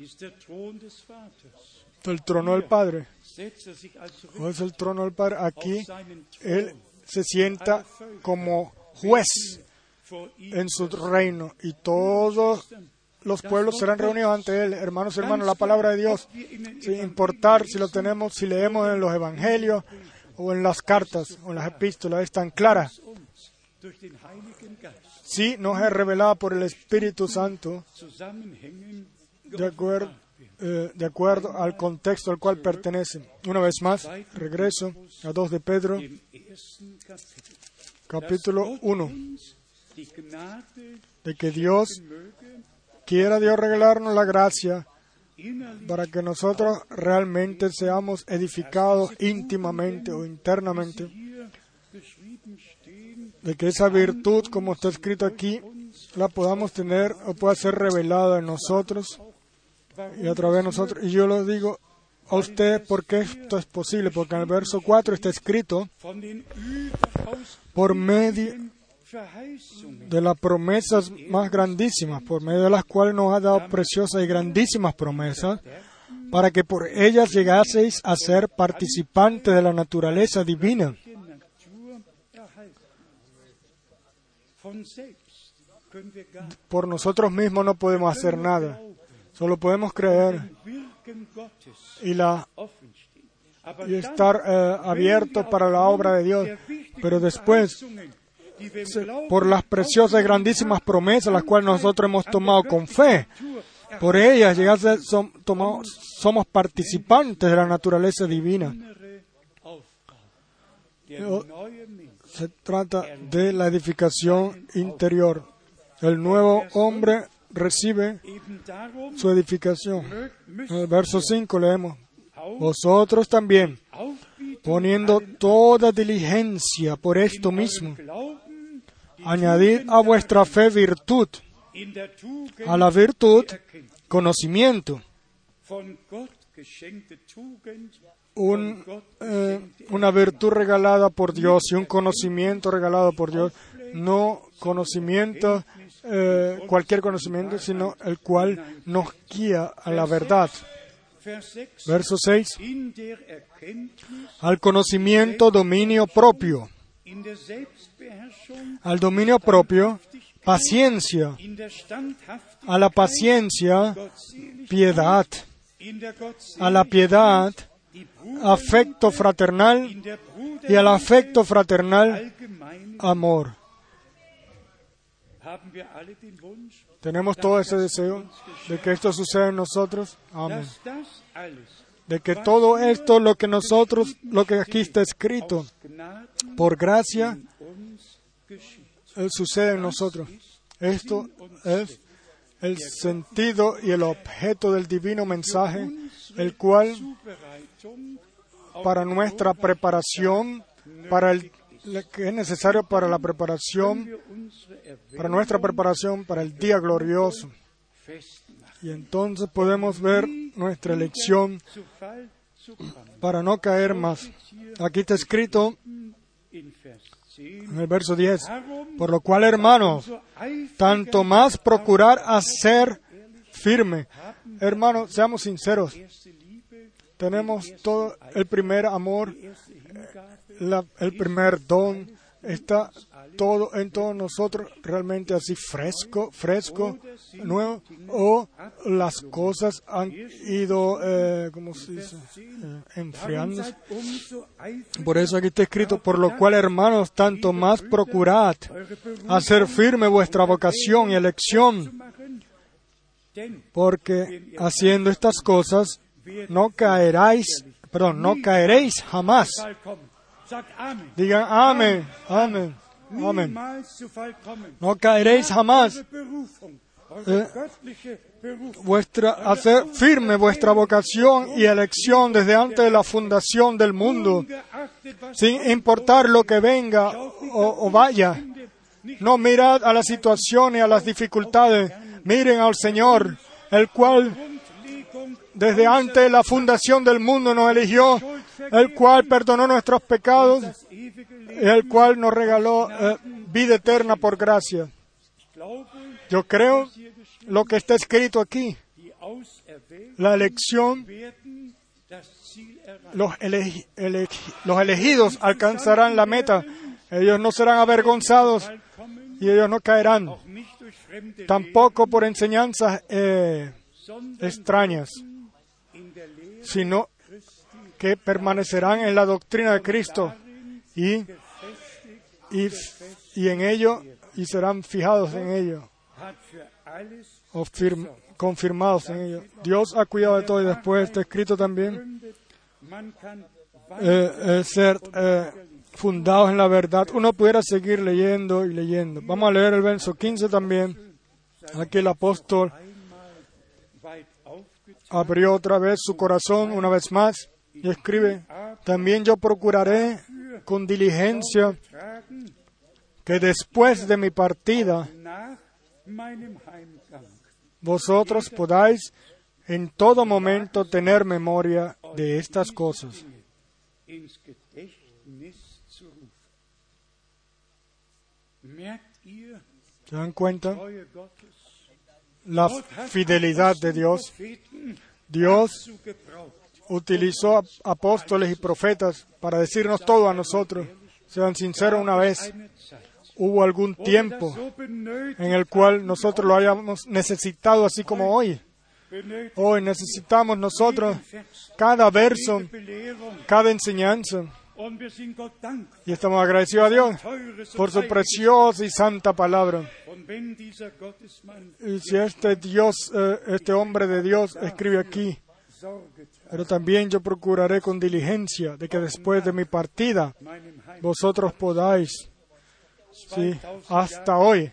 [SPEAKER 1] el trono del Padre.
[SPEAKER 2] Setzt er sich als
[SPEAKER 1] ¿No es el trono del Padre? Aquí él se sienta como juez en su reino y todos los pueblos serán reunidos ante él. Hermanos y hermanos, la palabra de Dios, sin importar si lo tenemos, si leemos en los evangelios o en las cartas o en las epístolas, es tan clara. Sí, nos es revelada por el Espíritu Santo de acuerdo, eh, al contexto al cual pertenece. Una vez más, regreso a 2 de Pedro, capítulo 1,
[SPEAKER 2] Uns die Gnade
[SPEAKER 1] de que Dios quiera Dios regalarnos la gracia para que nosotros realmente seamos edificados íntimamente o internamente, de que esa virtud, como está escrito aquí, la podamos tener o pueda ser revelada en nosotros y a través de nosotros. Y yo lo digo a usted porque esto es posible, porque en el verso 4 está escrito, por medio de las promesas más grandísimas, por medio de las cuales nos ha dado preciosas y grandísimas promesas, para que por ellas llegaseis a ser participantes de la naturaleza divina. Por nosotros mismos no podemos hacer nada, solo podemos creer y, la, y estar eh, abiertos para la obra de Dios. Pero después, Por las preciosas y grandísimas promesas, las cuales nosotros hemos tomado con fe, por ellas tomamos- somos participantes de la naturaleza divina. Se trata de la edificación interior. El nuevo hombre recibe su edificación. En el verso 5 leemos, vosotros también, poniendo toda diligencia por esto mismo, añadid a vuestra fe virtud, a la virtud conocimiento, un, eh, una virtud regalada por Dios y un conocimiento regalado por Dios, no conocimiento, eh, cualquier conocimiento, sino el cual nos guía a la verdad.
[SPEAKER 2] Vers 6.
[SPEAKER 1] Verso 6.
[SPEAKER 2] In der Erkenntnis,
[SPEAKER 1] Al conocimiento, dominio propio. Al dominio propio, paciencia. A la paciencia, piedad. A la piedad, afecto fraternal. Y al afecto fraternal, amor. Tenemos todo ese deseo de que esto suceda en nosotros. Amén. De que todo esto, lo que nosotros, lo que aquí está escrito, por gracia, eh, sucede en nosotros. Esto es el sentido y el objeto del divino mensaje, el cual para nuestra preparación, para el que es necesario para la preparación, para nuestra preparación para el día glorioso. Y entonces podemos ver nuestra elección para no caer más. Aquí está escrito
[SPEAKER 2] In Vers 10,
[SPEAKER 1] en el verso 10,
[SPEAKER 2] darum
[SPEAKER 1] por lo cual, hermanos, tanto más procurar hacer firme. Hermanos, seamos sinceros, tenemos todo el primer amor, la- el primer don, está todo en todos nosotros realmente así fresco, fresco, nuevo, o las cosas han ido, eh, ¿cómo se? Eh, enfriándose. Por eso aquí está escrito, por lo cual, hermanos, tanto más procurad hacer firme vuestra vocación y elección, porque haciendo estas cosas no caeráis, perdón, no caeréis jamás. Digan amén, amén, amén. No caeréis jamás. Eh, Vuestra, hacer firme vuestra vocación y elección desde antes de la fundación del mundo, sin importar lo que venga o, o vaya. No mirad a la situación y a las dificultades, miren al Señor, el cual desde antes de la fundación del mundo nos eligió, el cual perdonó nuestros pecados el cual nos regaló eh, vida eterna por gracia. Yo creo lo que está escrito aquí, la elección, los, elegi- elegi- los elegidos alcanzarán la meta, ellos no serán avergonzados y ellos no caerán, tampoco por enseñanzas eh, extrañas, sino que permanecerán en la doctrina de Cristo y, y, y en ello y serán fijados en ello o firm- confirmados en ello. Dios ha cuidado de todo y después está escrito también eh, eh, ser eh, fundados en la verdad. Uno pudiera seguir leyendo y leyendo. Vamos a leer el verso 15 también. Aquí el apóstol. Abrió otra vez su corazón una vez más y escribe, también yo procuraré con diligencia que después de mi partida vosotros podáis en todo momento tener memoria de estas cosas. ¿Se dan cuenta? La fidelidad de Dios. Dios utilizó apóstoles y profetas para decirnos todo a nosotros. Sean sinceros una vez. Hubo algún tiempo en el cual nosotros lo hayamos necesitado así como hoy. Hoy necesitamos nosotros cada verso, cada enseñanza. Y estamos agradecidos a Dios por su preciosa y santa palabra. Y si este Dios, eh, este hombre de Dios escribe aquí, pero también yo procuraré con diligencia de que después de mi partida vosotros podáis, sí,
[SPEAKER 2] 2000
[SPEAKER 1] hasta hoy,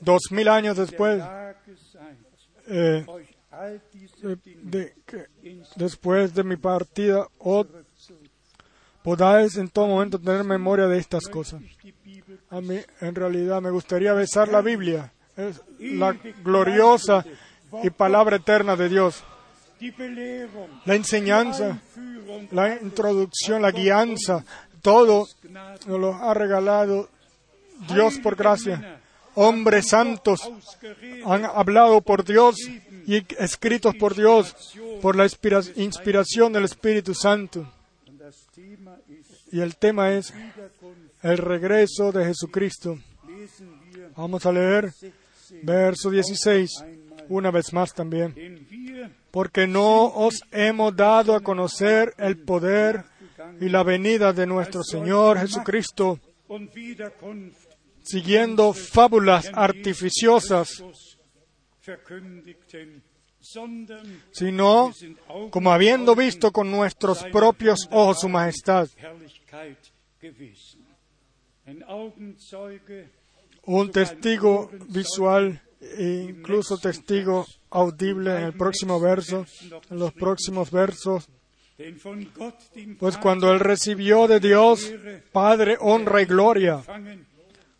[SPEAKER 1] dos mil años después, eh, eh, de después de mi partida podáis en todo momento tener memoria de estas cosas. A mí, en realidad, me gustaría besar la Biblia, es la gloriosa y palabra eterna de Dios. La enseñanza, la introducción, la guianza, todo nos lo ha regalado Dios por gracia. Hombres santos han hablado por Dios, y escritos por Dios por la inspira- inspiración del Espíritu Santo. Y el tema es el regreso de Jesucristo. Vamos a leer
[SPEAKER 2] 16.
[SPEAKER 1] verso 16
[SPEAKER 2] Einmal.
[SPEAKER 1] una vez más también. Porque no os hemos dado a conocer el poder y la venida de nuestro Señor Jesucristo, siguiendo fábulas artificiosas, sino como habiendo visto con nuestros propios ojos su majestad. Un testigo visual e incluso testigo audible en el próximo verso, en los próximos versos. Pues cuando él recibió de Dios Padre honra y gloria,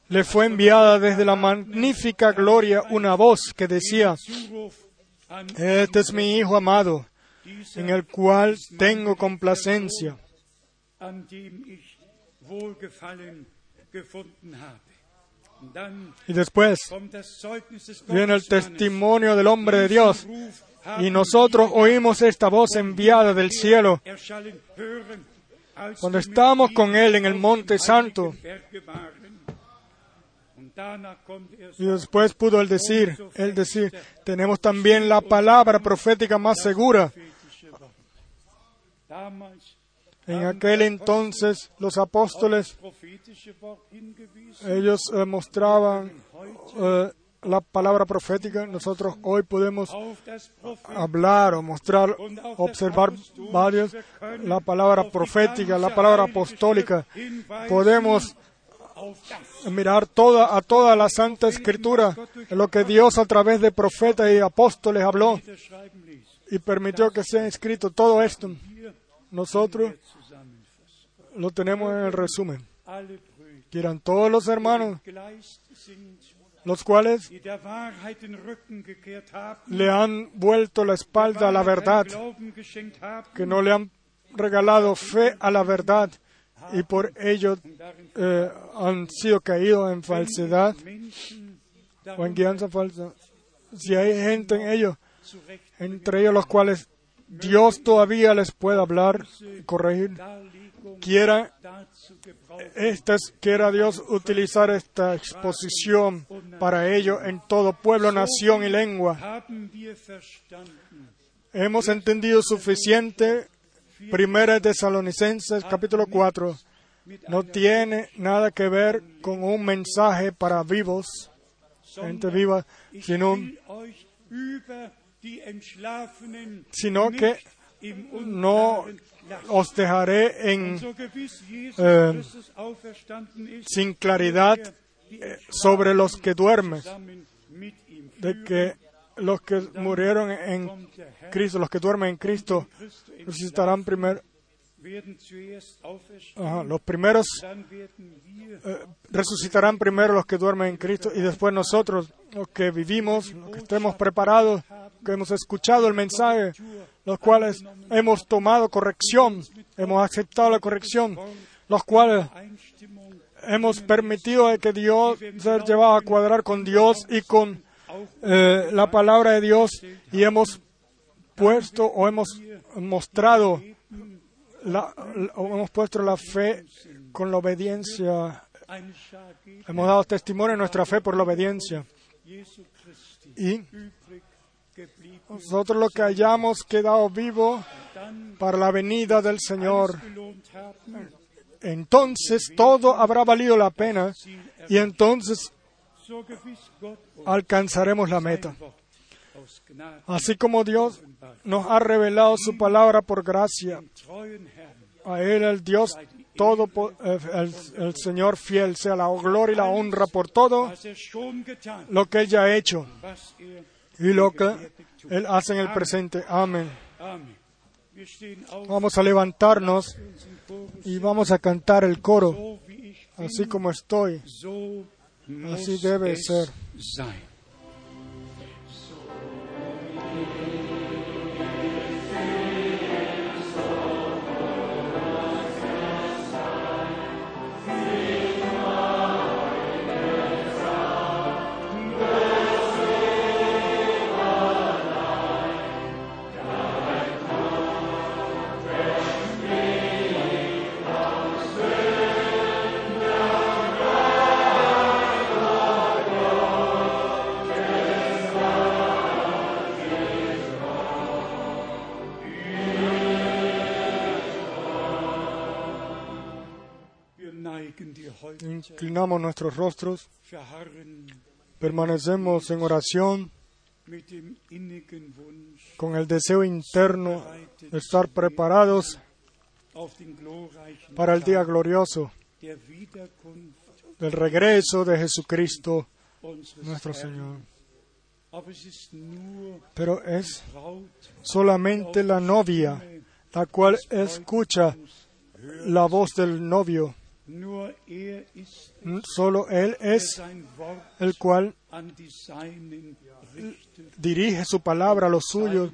[SPEAKER 1] le fue enviada desde la magnífica gloria una voz que decía, Este es mi Hijo amado, en el cual tengo complacencia. Y después viene el testimonio del hombre de Dios. Y nosotros oímos esta voz enviada del cielo cuando
[SPEAKER 2] ihm
[SPEAKER 1] con Él en el monte santo.
[SPEAKER 2] er
[SPEAKER 1] Y después pudo él decir, él decir, tenemos también la palabra profética más segura. En aquel entonces los apóstoles, ellos eh, mostraban eh, la palabra profética. Nosotros hoy podemos hablar o mostrar, observar varios, la palabra profética, la palabra apostólica. Podemos mirar toda, a toda la Santa Escritura, lo que Dios a través de profetas y apóstoles habló y permitió que sea escrito todo esto. Nosotros lo tenemos en el resumen. Que eran todos los hermanos, los cuales le han vuelto la espalda a la verdad, que no le han regalado fe a la verdad y por ello eh, han sido caídos en falsedad o en guianza falsa. Si hay gente en ellos, entre ellos los cuales Dios todavía les puede hablar, corregir, quiera, estas, quiera Dios utilizar esta exposición para ello en todo pueblo, nación y lengua. Hemos entendido suficiente. Primera de Tesalonicenses capítulo 4 no tiene nada que ver con un mensaje para vivos, gente viva, sino, sino que no os dejaré en,
[SPEAKER 2] ist,
[SPEAKER 1] sin claridad
[SPEAKER 2] die
[SPEAKER 1] eh, sobre los que duermen, de que los que murieron en Cristo, los que duermen en Cristo, resucitarán primero. Ajá, los primeros eh, resucitarán primero los que duermen en Cristo y después nosotros, los que vivimos, los que estemos preparados, que hemos escuchado el mensaje, los cuales hemos tomado corrección, hemos aceptado la corrección, los cuales hemos permitido que Dios ser llevado a cuadrar con Dios y con eh, la palabra de Dios y hemos puesto o hemos mostrado la, hemos puesto la fe con la obediencia Hemos dado testimonio de nuestra fe por la obediencia. Y nosotros lo que hayamos quedado vivo para la venida del Señor, entonces todo habrá valido la pena y entonces alcanzaremos la meta. Así como Dios nos ha revelado su palabra por gracia, a Él el Dios todo, el, el Señor fiel, sea la gloria y la honra por todo lo que Él ya ha hecho y lo que Él hace en el presente. Amén. Vamos a levantarnos y vamos a cantar el coro, así como estoy. Así debe ser. Nuestros rostros, permanecemos en oración con el deseo interno de estar preparados para el día glorioso del regreso de Jesucristo nuestro. Señor. Pero es solamente la novia la cual escucha la voz del novio. Solo Él es el cual dirige su palabra a los suyos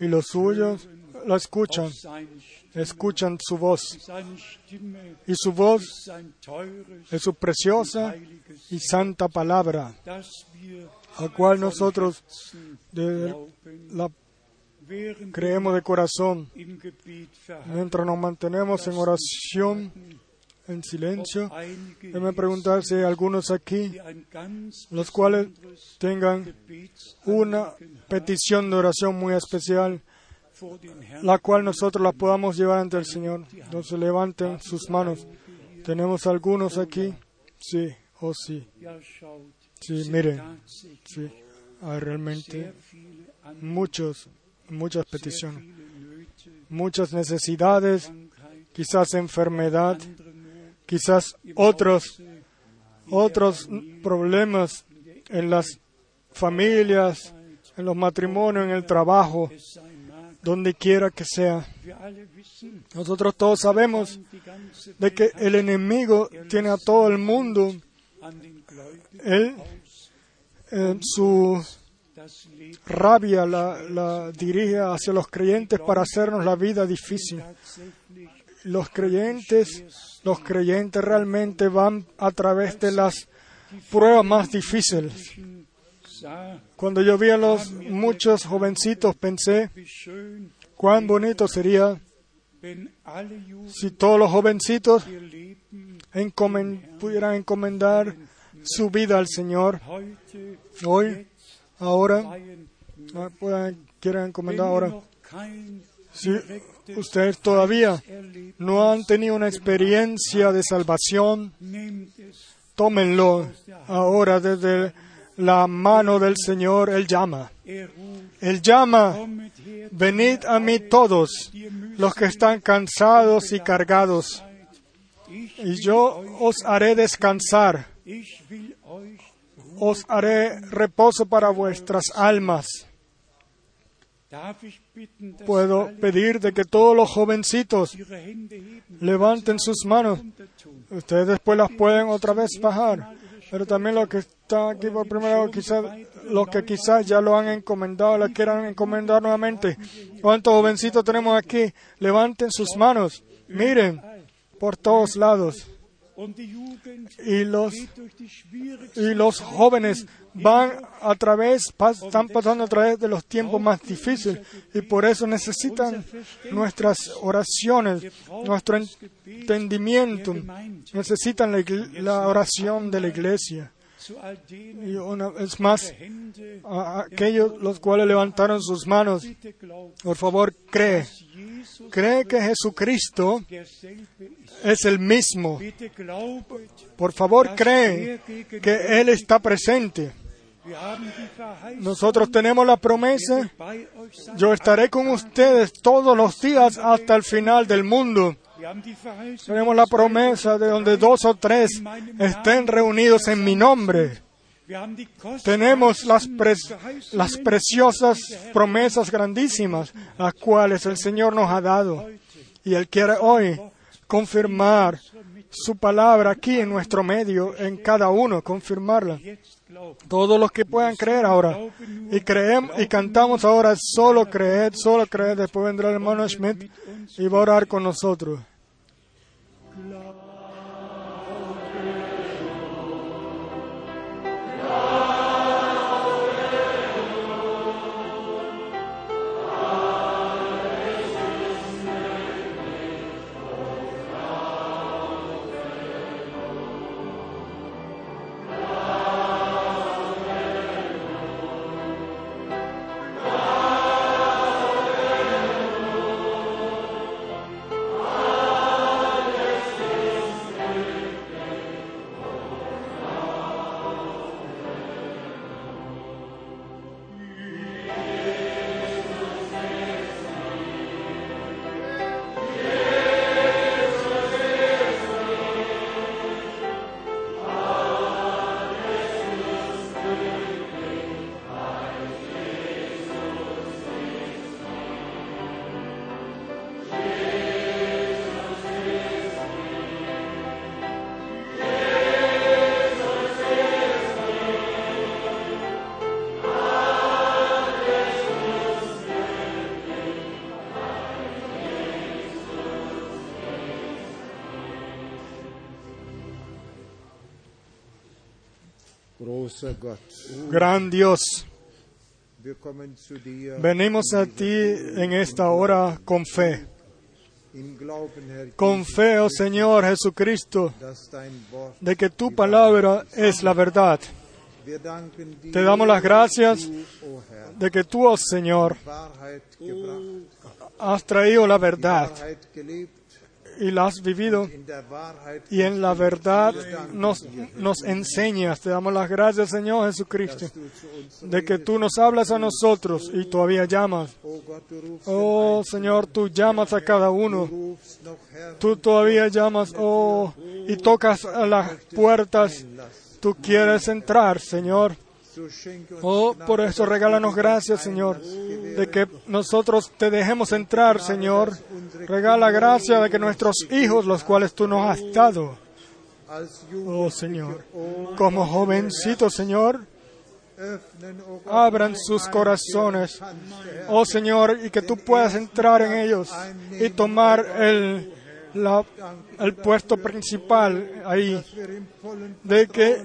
[SPEAKER 1] y los suyos lo escuchan, escuchan su voz. Y su voz es su preciosa y santa palabra, a cual nosotros de- la creemos de corazón. Mientras nos mantenemos en oración, en silencio, déjame preguntar si hay algunos aquí los cuales tengan una petición de oración muy especial, la cual nosotros la podamos llevar ante el Señor. Entonces levanten sus manos. ¿Tenemos algunos aquí? Sí, oh sí, sí, miren, sí, hay realmente
[SPEAKER 2] viele Anliegen,
[SPEAKER 1] muchos, muchas peticiones, muchas necesidades, quizás enfermedad, quizás otros, otros problemas en las familias, en los matrimonios, en el trabajo, donde quiera que sea. Nosotros todos sabemos de que el enemigo tiene a todo el mundo Él en su rabia la dirige hacia los creyentes para hacernos la vida difícil. Los creyentes, los creyentes realmente van a través de las pruebas más difíciles. Cuando yo vi a los muchos jovencitos pensé cuán bonito sería si todos los jovencitos pudieran encomendar su vida al Señor hoy, ahora, ah, puedan, quieran encomendar ahora. Si ustedes todavía no han tenido una experiencia de salvación, tómenlo ahora desde la mano del Señor. Él llama. Él llama. Venid a mí todos los que están cansados y cargados, y yo os haré descansar. Os haré reposo para vuestras almas. Puedo pedir de que todos los jovencitos levanten sus manos. Ustedes después las pueden otra vez bajar. Pero también los que están aquí por primera vez, quizás, los que quizás ya lo han encomendado, la quieran encomendar nuevamente. ¿Cuántos jovencitos tenemos aquí? Levanten sus manos. Miren por todos lados. Y los, y los jóvenes van a través, están pasando a través de los tiempos más difíciles. Y por eso necesitan nuestras oraciones, nuestro entendimiento. Necesitan la, oración de la iglesia. Y una vez más, a aquellos los cuales levantaron sus manos, por favor, cree. Cree que Jesucristo es el mismo. Por favor, cree que Él está presente. Nosotros tenemos la promesa, yo estaré con ustedes todos los días hasta el final del mundo. Tenemos la promesa de donde dos o tres estén reunidos en mi nombre. Tenemos las, las preciosas promesas grandísimas, las cuales el Señor nos ha dado. Y Él quiere hoy confirmar su palabra aquí en nuestro medio, en cada uno, confirmarla. Todos los que puedan creer ahora. Y creemos y cantamos ahora, solo creed, solo creed. Después vendrá el hermano Schmidt y va a orar con nosotros. Gran Dios, venimos a ti en esta hora con fe. Con fe, oh Señor Jesucristo, de que tu palabra es la verdad. Te damos las gracias
[SPEAKER 4] oh
[SPEAKER 1] de que tú, oh Señor, has traído la verdad y la has vivido y en la verdad nos, nos enseñas. Te damos las gracias, Señor Jesucristo, de que tú nos hablas a nosotros y todavía llamas.
[SPEAKER 4] Oh
[SPEAKER 1] Señor, tú llamas a cada uno. Tú todavía llamas, oh, y tocas a las puertas. Tú quieres entrar, Señor. Oh, por eso regálanos gracias, Señor, de que nosotros te dejemos entrar, Señor. Regala gracia de que nuestros hijos, los cuales tú nos has dado, oh Señor, como jovencitos, Señor, abran sus corazones, oh Señor, y que tú puedas entrar en ellos y tomar el, la- el puesto principal ahí, de que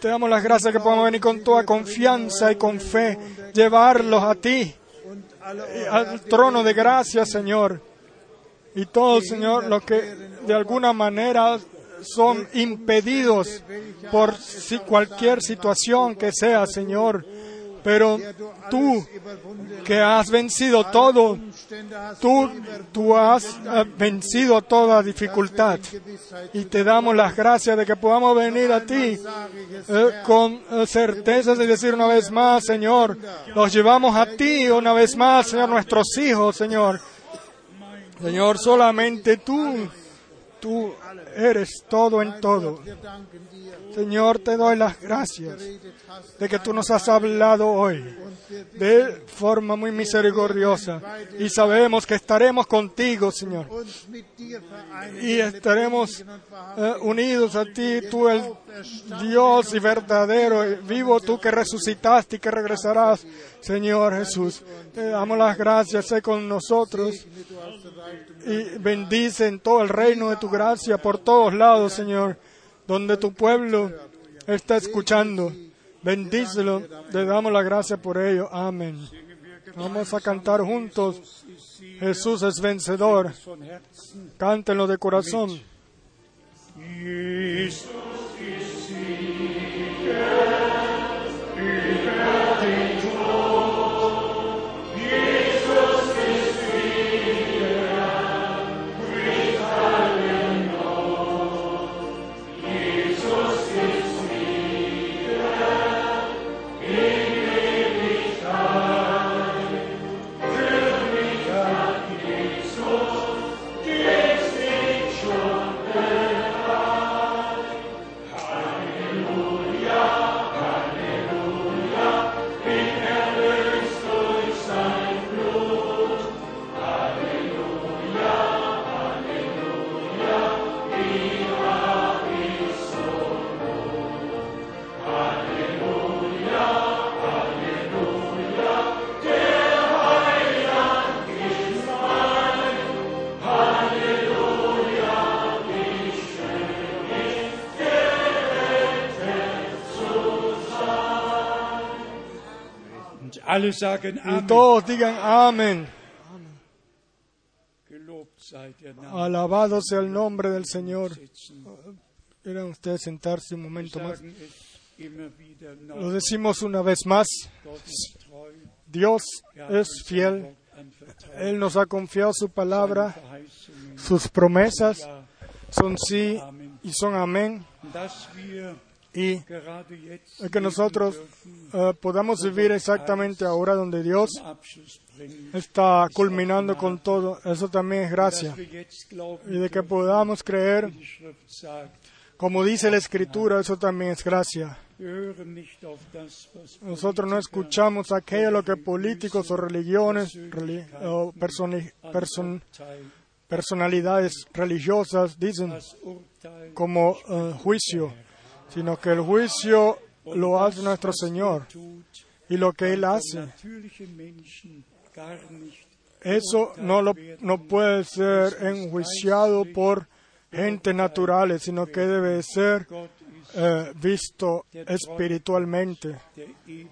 [SPEAKER 1] te damos las gracias que podamos venir con toda confianza y con fe, llevarlos a ti, y al trono de gracia, Señor. Y todos, Señor, los que de alguna manera son impedidos por cualquier situación que sea, Señor. Pero tú, que has vencido todo, tú, tú has eh, vencido toda dificultad. Y te damos las gracias de que podamos venir a ti eh, con eh, certezas y decir una vez más, Señor, los llevamos a ti una vez más, Señor, nuestros hijos, Señor. Señor, solamente tú, tú eres todo en todo. Señor, te doy las gracias de que tú nos has hablado hoy de forma muy misericordiosa. Y sabemos que estaremos contigo, Señor, y estaremos eh, unidos a ti, tú el Dios y verdadero, y vivo tú que resucitaste y que regresarás, Señor Jesús. Te damos las gracias, sé con nosotros y bendice en todo el reino de tu gracia por todos lados, Señor, donde tu pueblo está escuchando. Bendícelo, le damos la gracia por ello. Amén. Vamos a cantar juntos. Jesús es vencedor. Cántenlo de corazón.
[SPEAKER 2] Jesus Und alle
[SPEAKER 1] Y todos digan amén. Alabado sea el nombre del Señor. Quieran ustedes sentarse un momento más. Lo decimos una vez más. Dios
[SPEAKER 2] Er
[SPEAKER 1] es fiel. Él nos ha confiado su palabra. Sus promesas son sí y son amén. Y que nosotros eh, podamos vivir exactamente ahora donde Dios está culminando con todo. Eso también es gracia. Y de que podamos creer, como dice la Escritura, eso también es gracia. Nosotros no escuchamos aquello lo que políticos o religiones reli- o person- personalidades religiosas dicen como eh, juicio, sino que el juicio lo hace nuestro Señor y lo que Él hace. Eso no, lo, no puede ser enjuiciado por gente naturales, sino que debe ser eh, visto espiritualmente.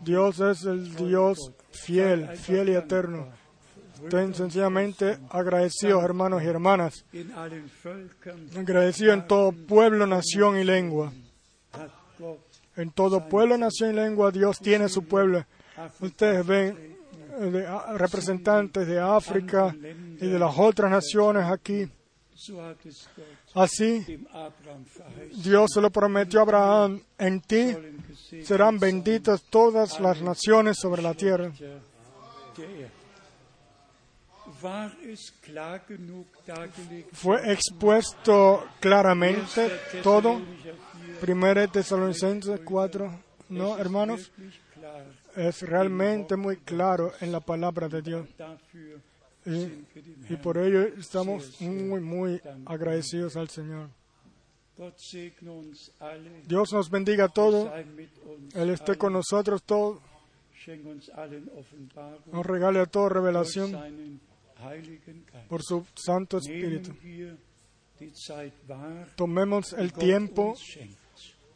[SPEAKER 1] Dios es el Dios fiel, fiel y eterno. Estén sencillamente agradecidos, hermanos y hermanas. Agradecidos en todo pueblo, nación y lengua. En todo pueblo, nación y lengua, Dios tiene su pueblo. Ustedes ven eh, de- a- representantes de África y de las otras naciones aquí. Así, Dios se lo prometió a Abraham. En ti serán benditas todas las naciones sobre la tierra. Fue expuesto claramente todo.
[SPEAKER 2] Thessalonicher 4,
[SPEAKER 1] Primera Tesalonicenses 4. No, hermanos, es realmente muy claro en la palabra de Dios. Y, y por ello estamos muy, muy agradecidos al Señor. Dios nos bendiga a todos. Él esté con nosotros todos. Nos regale a todos revelación por su Santo Espíritu. Tomemos el tiempo.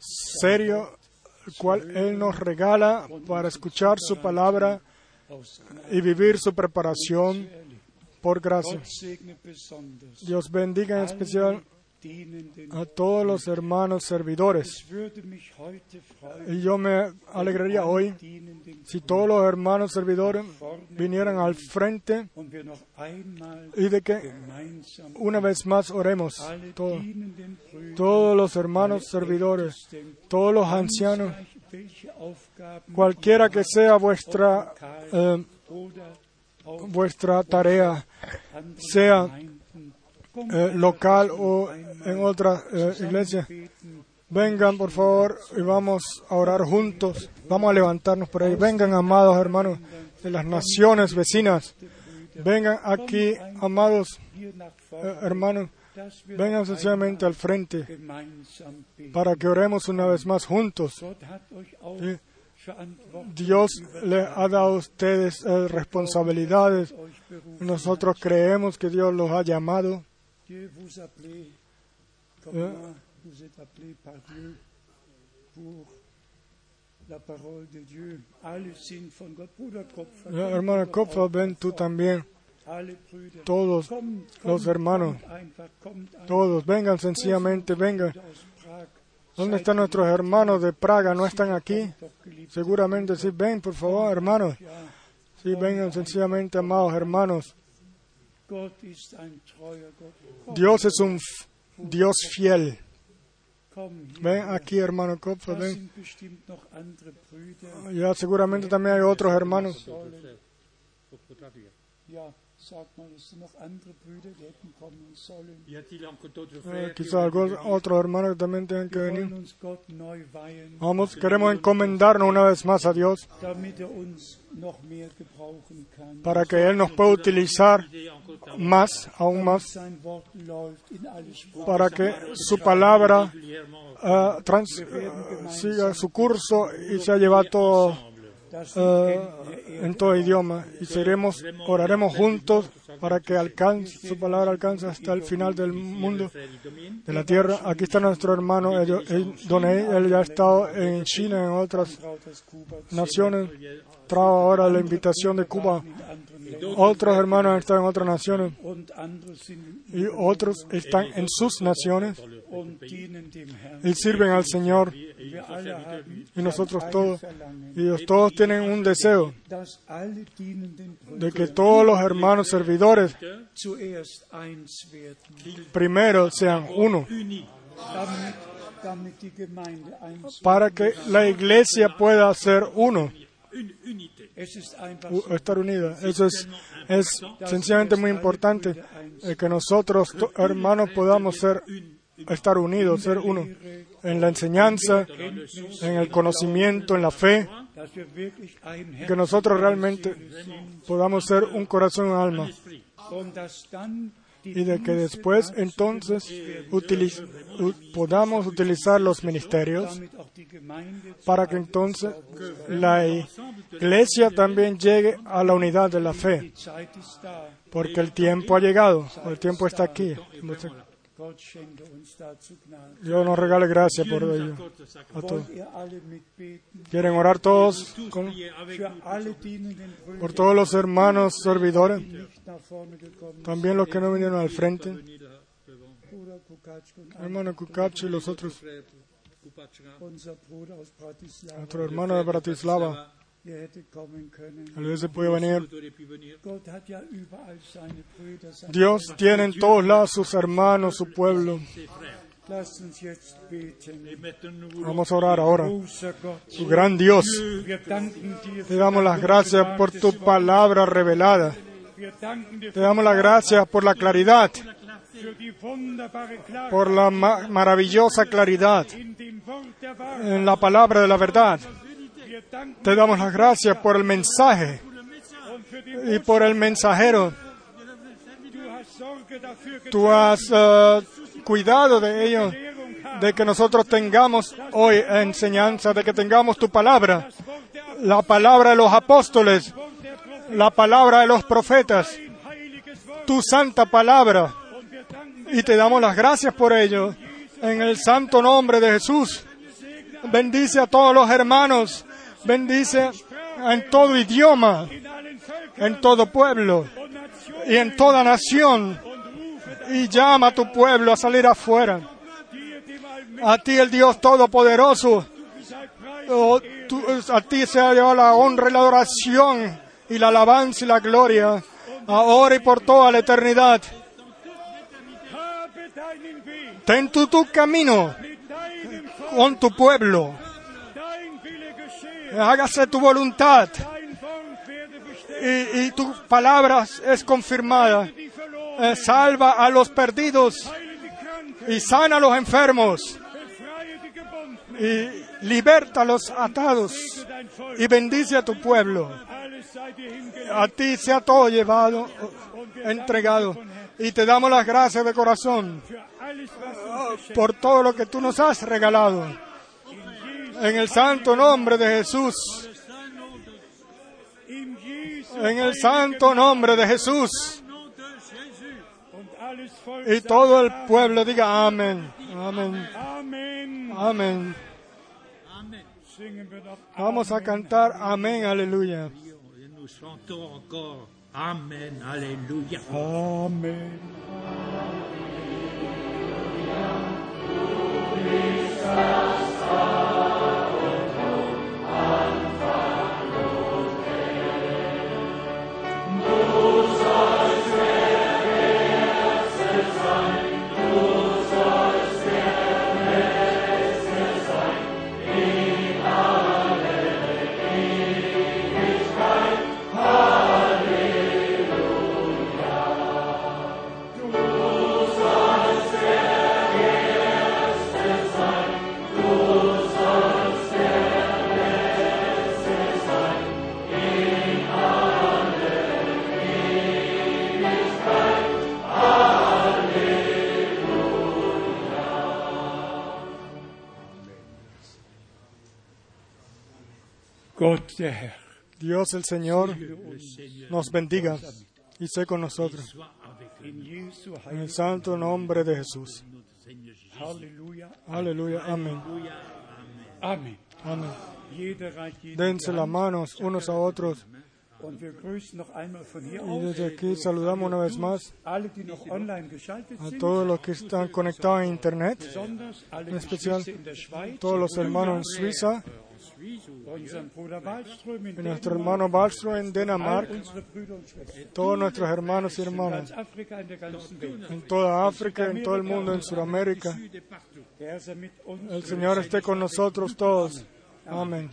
[SPEAKER 1] Serio, el cual Él nos regala para escuchar su palabra y vivir su preparación por gracia. Dios bendiga en especial. A todos los hermanos servidores. Y yo me alegraría hoy si todos los hermanos servidores vinieran al frente y de que una vez más oremos
[SPEAKER 2] alle
[SPEAKER 1] todos, los hermanos servidores, todos los ancianos, cualquiera que sea vuestra eh, vuestra tarea, sea eh, local o en otra eh, iglesia, vengan por favor y vamos a orar juntos. Vamos a levantarnos por ahí. Vengan, amados hermanos de las naciones vecinas. Vengan aquí, amados eh, hermanos. Vengan sencillamente al frente para que oremos una vez más juntos. Dios le ha dado a ustedes eh, responsabilidades. Nosotros creemos que Dios los ha llamado. Eh, hermano
[SPEAKER 2] doch
[SPEAKER 1] Kopfer, ven tú también. Todos, los hermanos. todos, vengan sencillamente, vengan. ¿Dónde están nuestros hermanos de Praga? ¿No están aquí? Seguramente sí. Ven, por favor, hermanos. Sí, vengan sencillamente, amados hermanos. Dios es un Dios fiel. Ven aquí, hermano Kopfer, ven.
[SPEAKER 2] Brüder.
[SPEAKER 1] Ya seguramente también hay otros hermanos. Eh, quizá otros hermanos que también tengan que venir. Vamos, queremos encomendarnos una vez más a Dios
[SPEAKER 2] er
[SPEAKER 1] para que Él nos pueda utilizar más, aún más, para que su palabra ah, trans- ah, siga su curso y sea llevado todo, ah, en todo idioma. Y seremos, oraremos juntos para que alcance, su palabra alcance hasta el final del mundo, de la tierra. Aquí está nuestro hermano Donei, él ya ha estado en China, en otras naciones. Trae ahora la invitación de Cuba. Otros hermanos estado en otras naciones. Y otros están en sus naciones. Y sirven al Señor. Y nosotros todos, ellos todos tienen un deseo de que todos los hermanos servidores primero sean uno, para que la iglesia pueda ser uno, Estar unida. Eso es, es sencillamente muy importante eh, que nosotros, hermanos, podamos ser, estar unidos, ser uno, en la enseñanza, en el conocimiento, en la fe, que nosotros realmente podamos ser un corazón y un alma. Y de que después entonces podamos utilizar los ministerios para que entonces la iglesia también llegue a la unidad de la fe, porque el tiempo ha llegado, el tiempo está aquí. Dios nos regale gracia por ello. A? ¿Quieren orar todos por todos los hermanos servidores? También los que no vinieron al frente. Hermano Kukachi y los otros. Nuestro hermano de Bratislava. Tal vez se puede venir. Dios tiene en todos lados sus hermanos, su pueblo. Vamos a orar ahora. Su gran Dios, te damos las gracias por tu palabra revelada. Te damos las gracias por la claridad, por la ma- maravillosa claridad en la palabra de la verdad. Te damos las gracias por el mensaje y por el mensajero. Tú has eh, cuidado de ello,
[SPEAKER 2] Lehrung haben.
[SPEAKER 1] de que nosotros tengamos hoy enseñanza, de que tengamos tu palabra, la palabra de los apóstoles, la palabra de los profetas, tu santa palabra. Y te damos las gracias por ello. En el santo nombre de Jesús. Bendice a todos los hermanos. Bendice en todo idioma, en todo pueblo y en toda nación. Y llama a tu pueblo a salir afuera. A ti el Dios Todopoderoso. Oh, tú- a ti se ha llevado la honra y la adoración y la alabanza y la gloria. Ahora y por toda la eternidad. Ten tú tu camino con tu pueblo. Hágase tu voluntad y, y tu palabra es confirmada. Eh, salva a los perdidos y sana a los enfermos y liberta a los atados y bendice a tu pueblo. A ti sea todo llevado, entregado y te damos las gracias de corazón por todo lo que tú nos has regalado. En el santo nombre de Jesús, en el santo nombre de Jesús. Y todo el pueblo diga amén, amén,
[SPEAKER 2] Amen.
[SPEAKER 1] amén. Vamos a cantar amén, aleluya.
[SPEAKER 5] Et nous chantons encore
[SPEAKER 1] Dios el Señor nos bendiga y sé con nosotros. En el santo nombre de Jesús. Aleluya, amén, amén.
[SPEAKER 2] Jedem
[SPEAKER 1] Dense las manos unos a otros. Y desde aquí saludamos una vez más a todos los que están conectados en Internet, en especial
[SPEAKER 2] Schweiz,
[SPEAKER 1] todos los hermanos en Suiza,
[SPEAKER 2] Wallström
[SPEAKER 1] nuestro hermano Balstro en Dinamarca, todos nuestros hermanos y hermanas en toda África, en todo el mundo, en Sudamérica. El Señor esté con nosotros todos. Amén.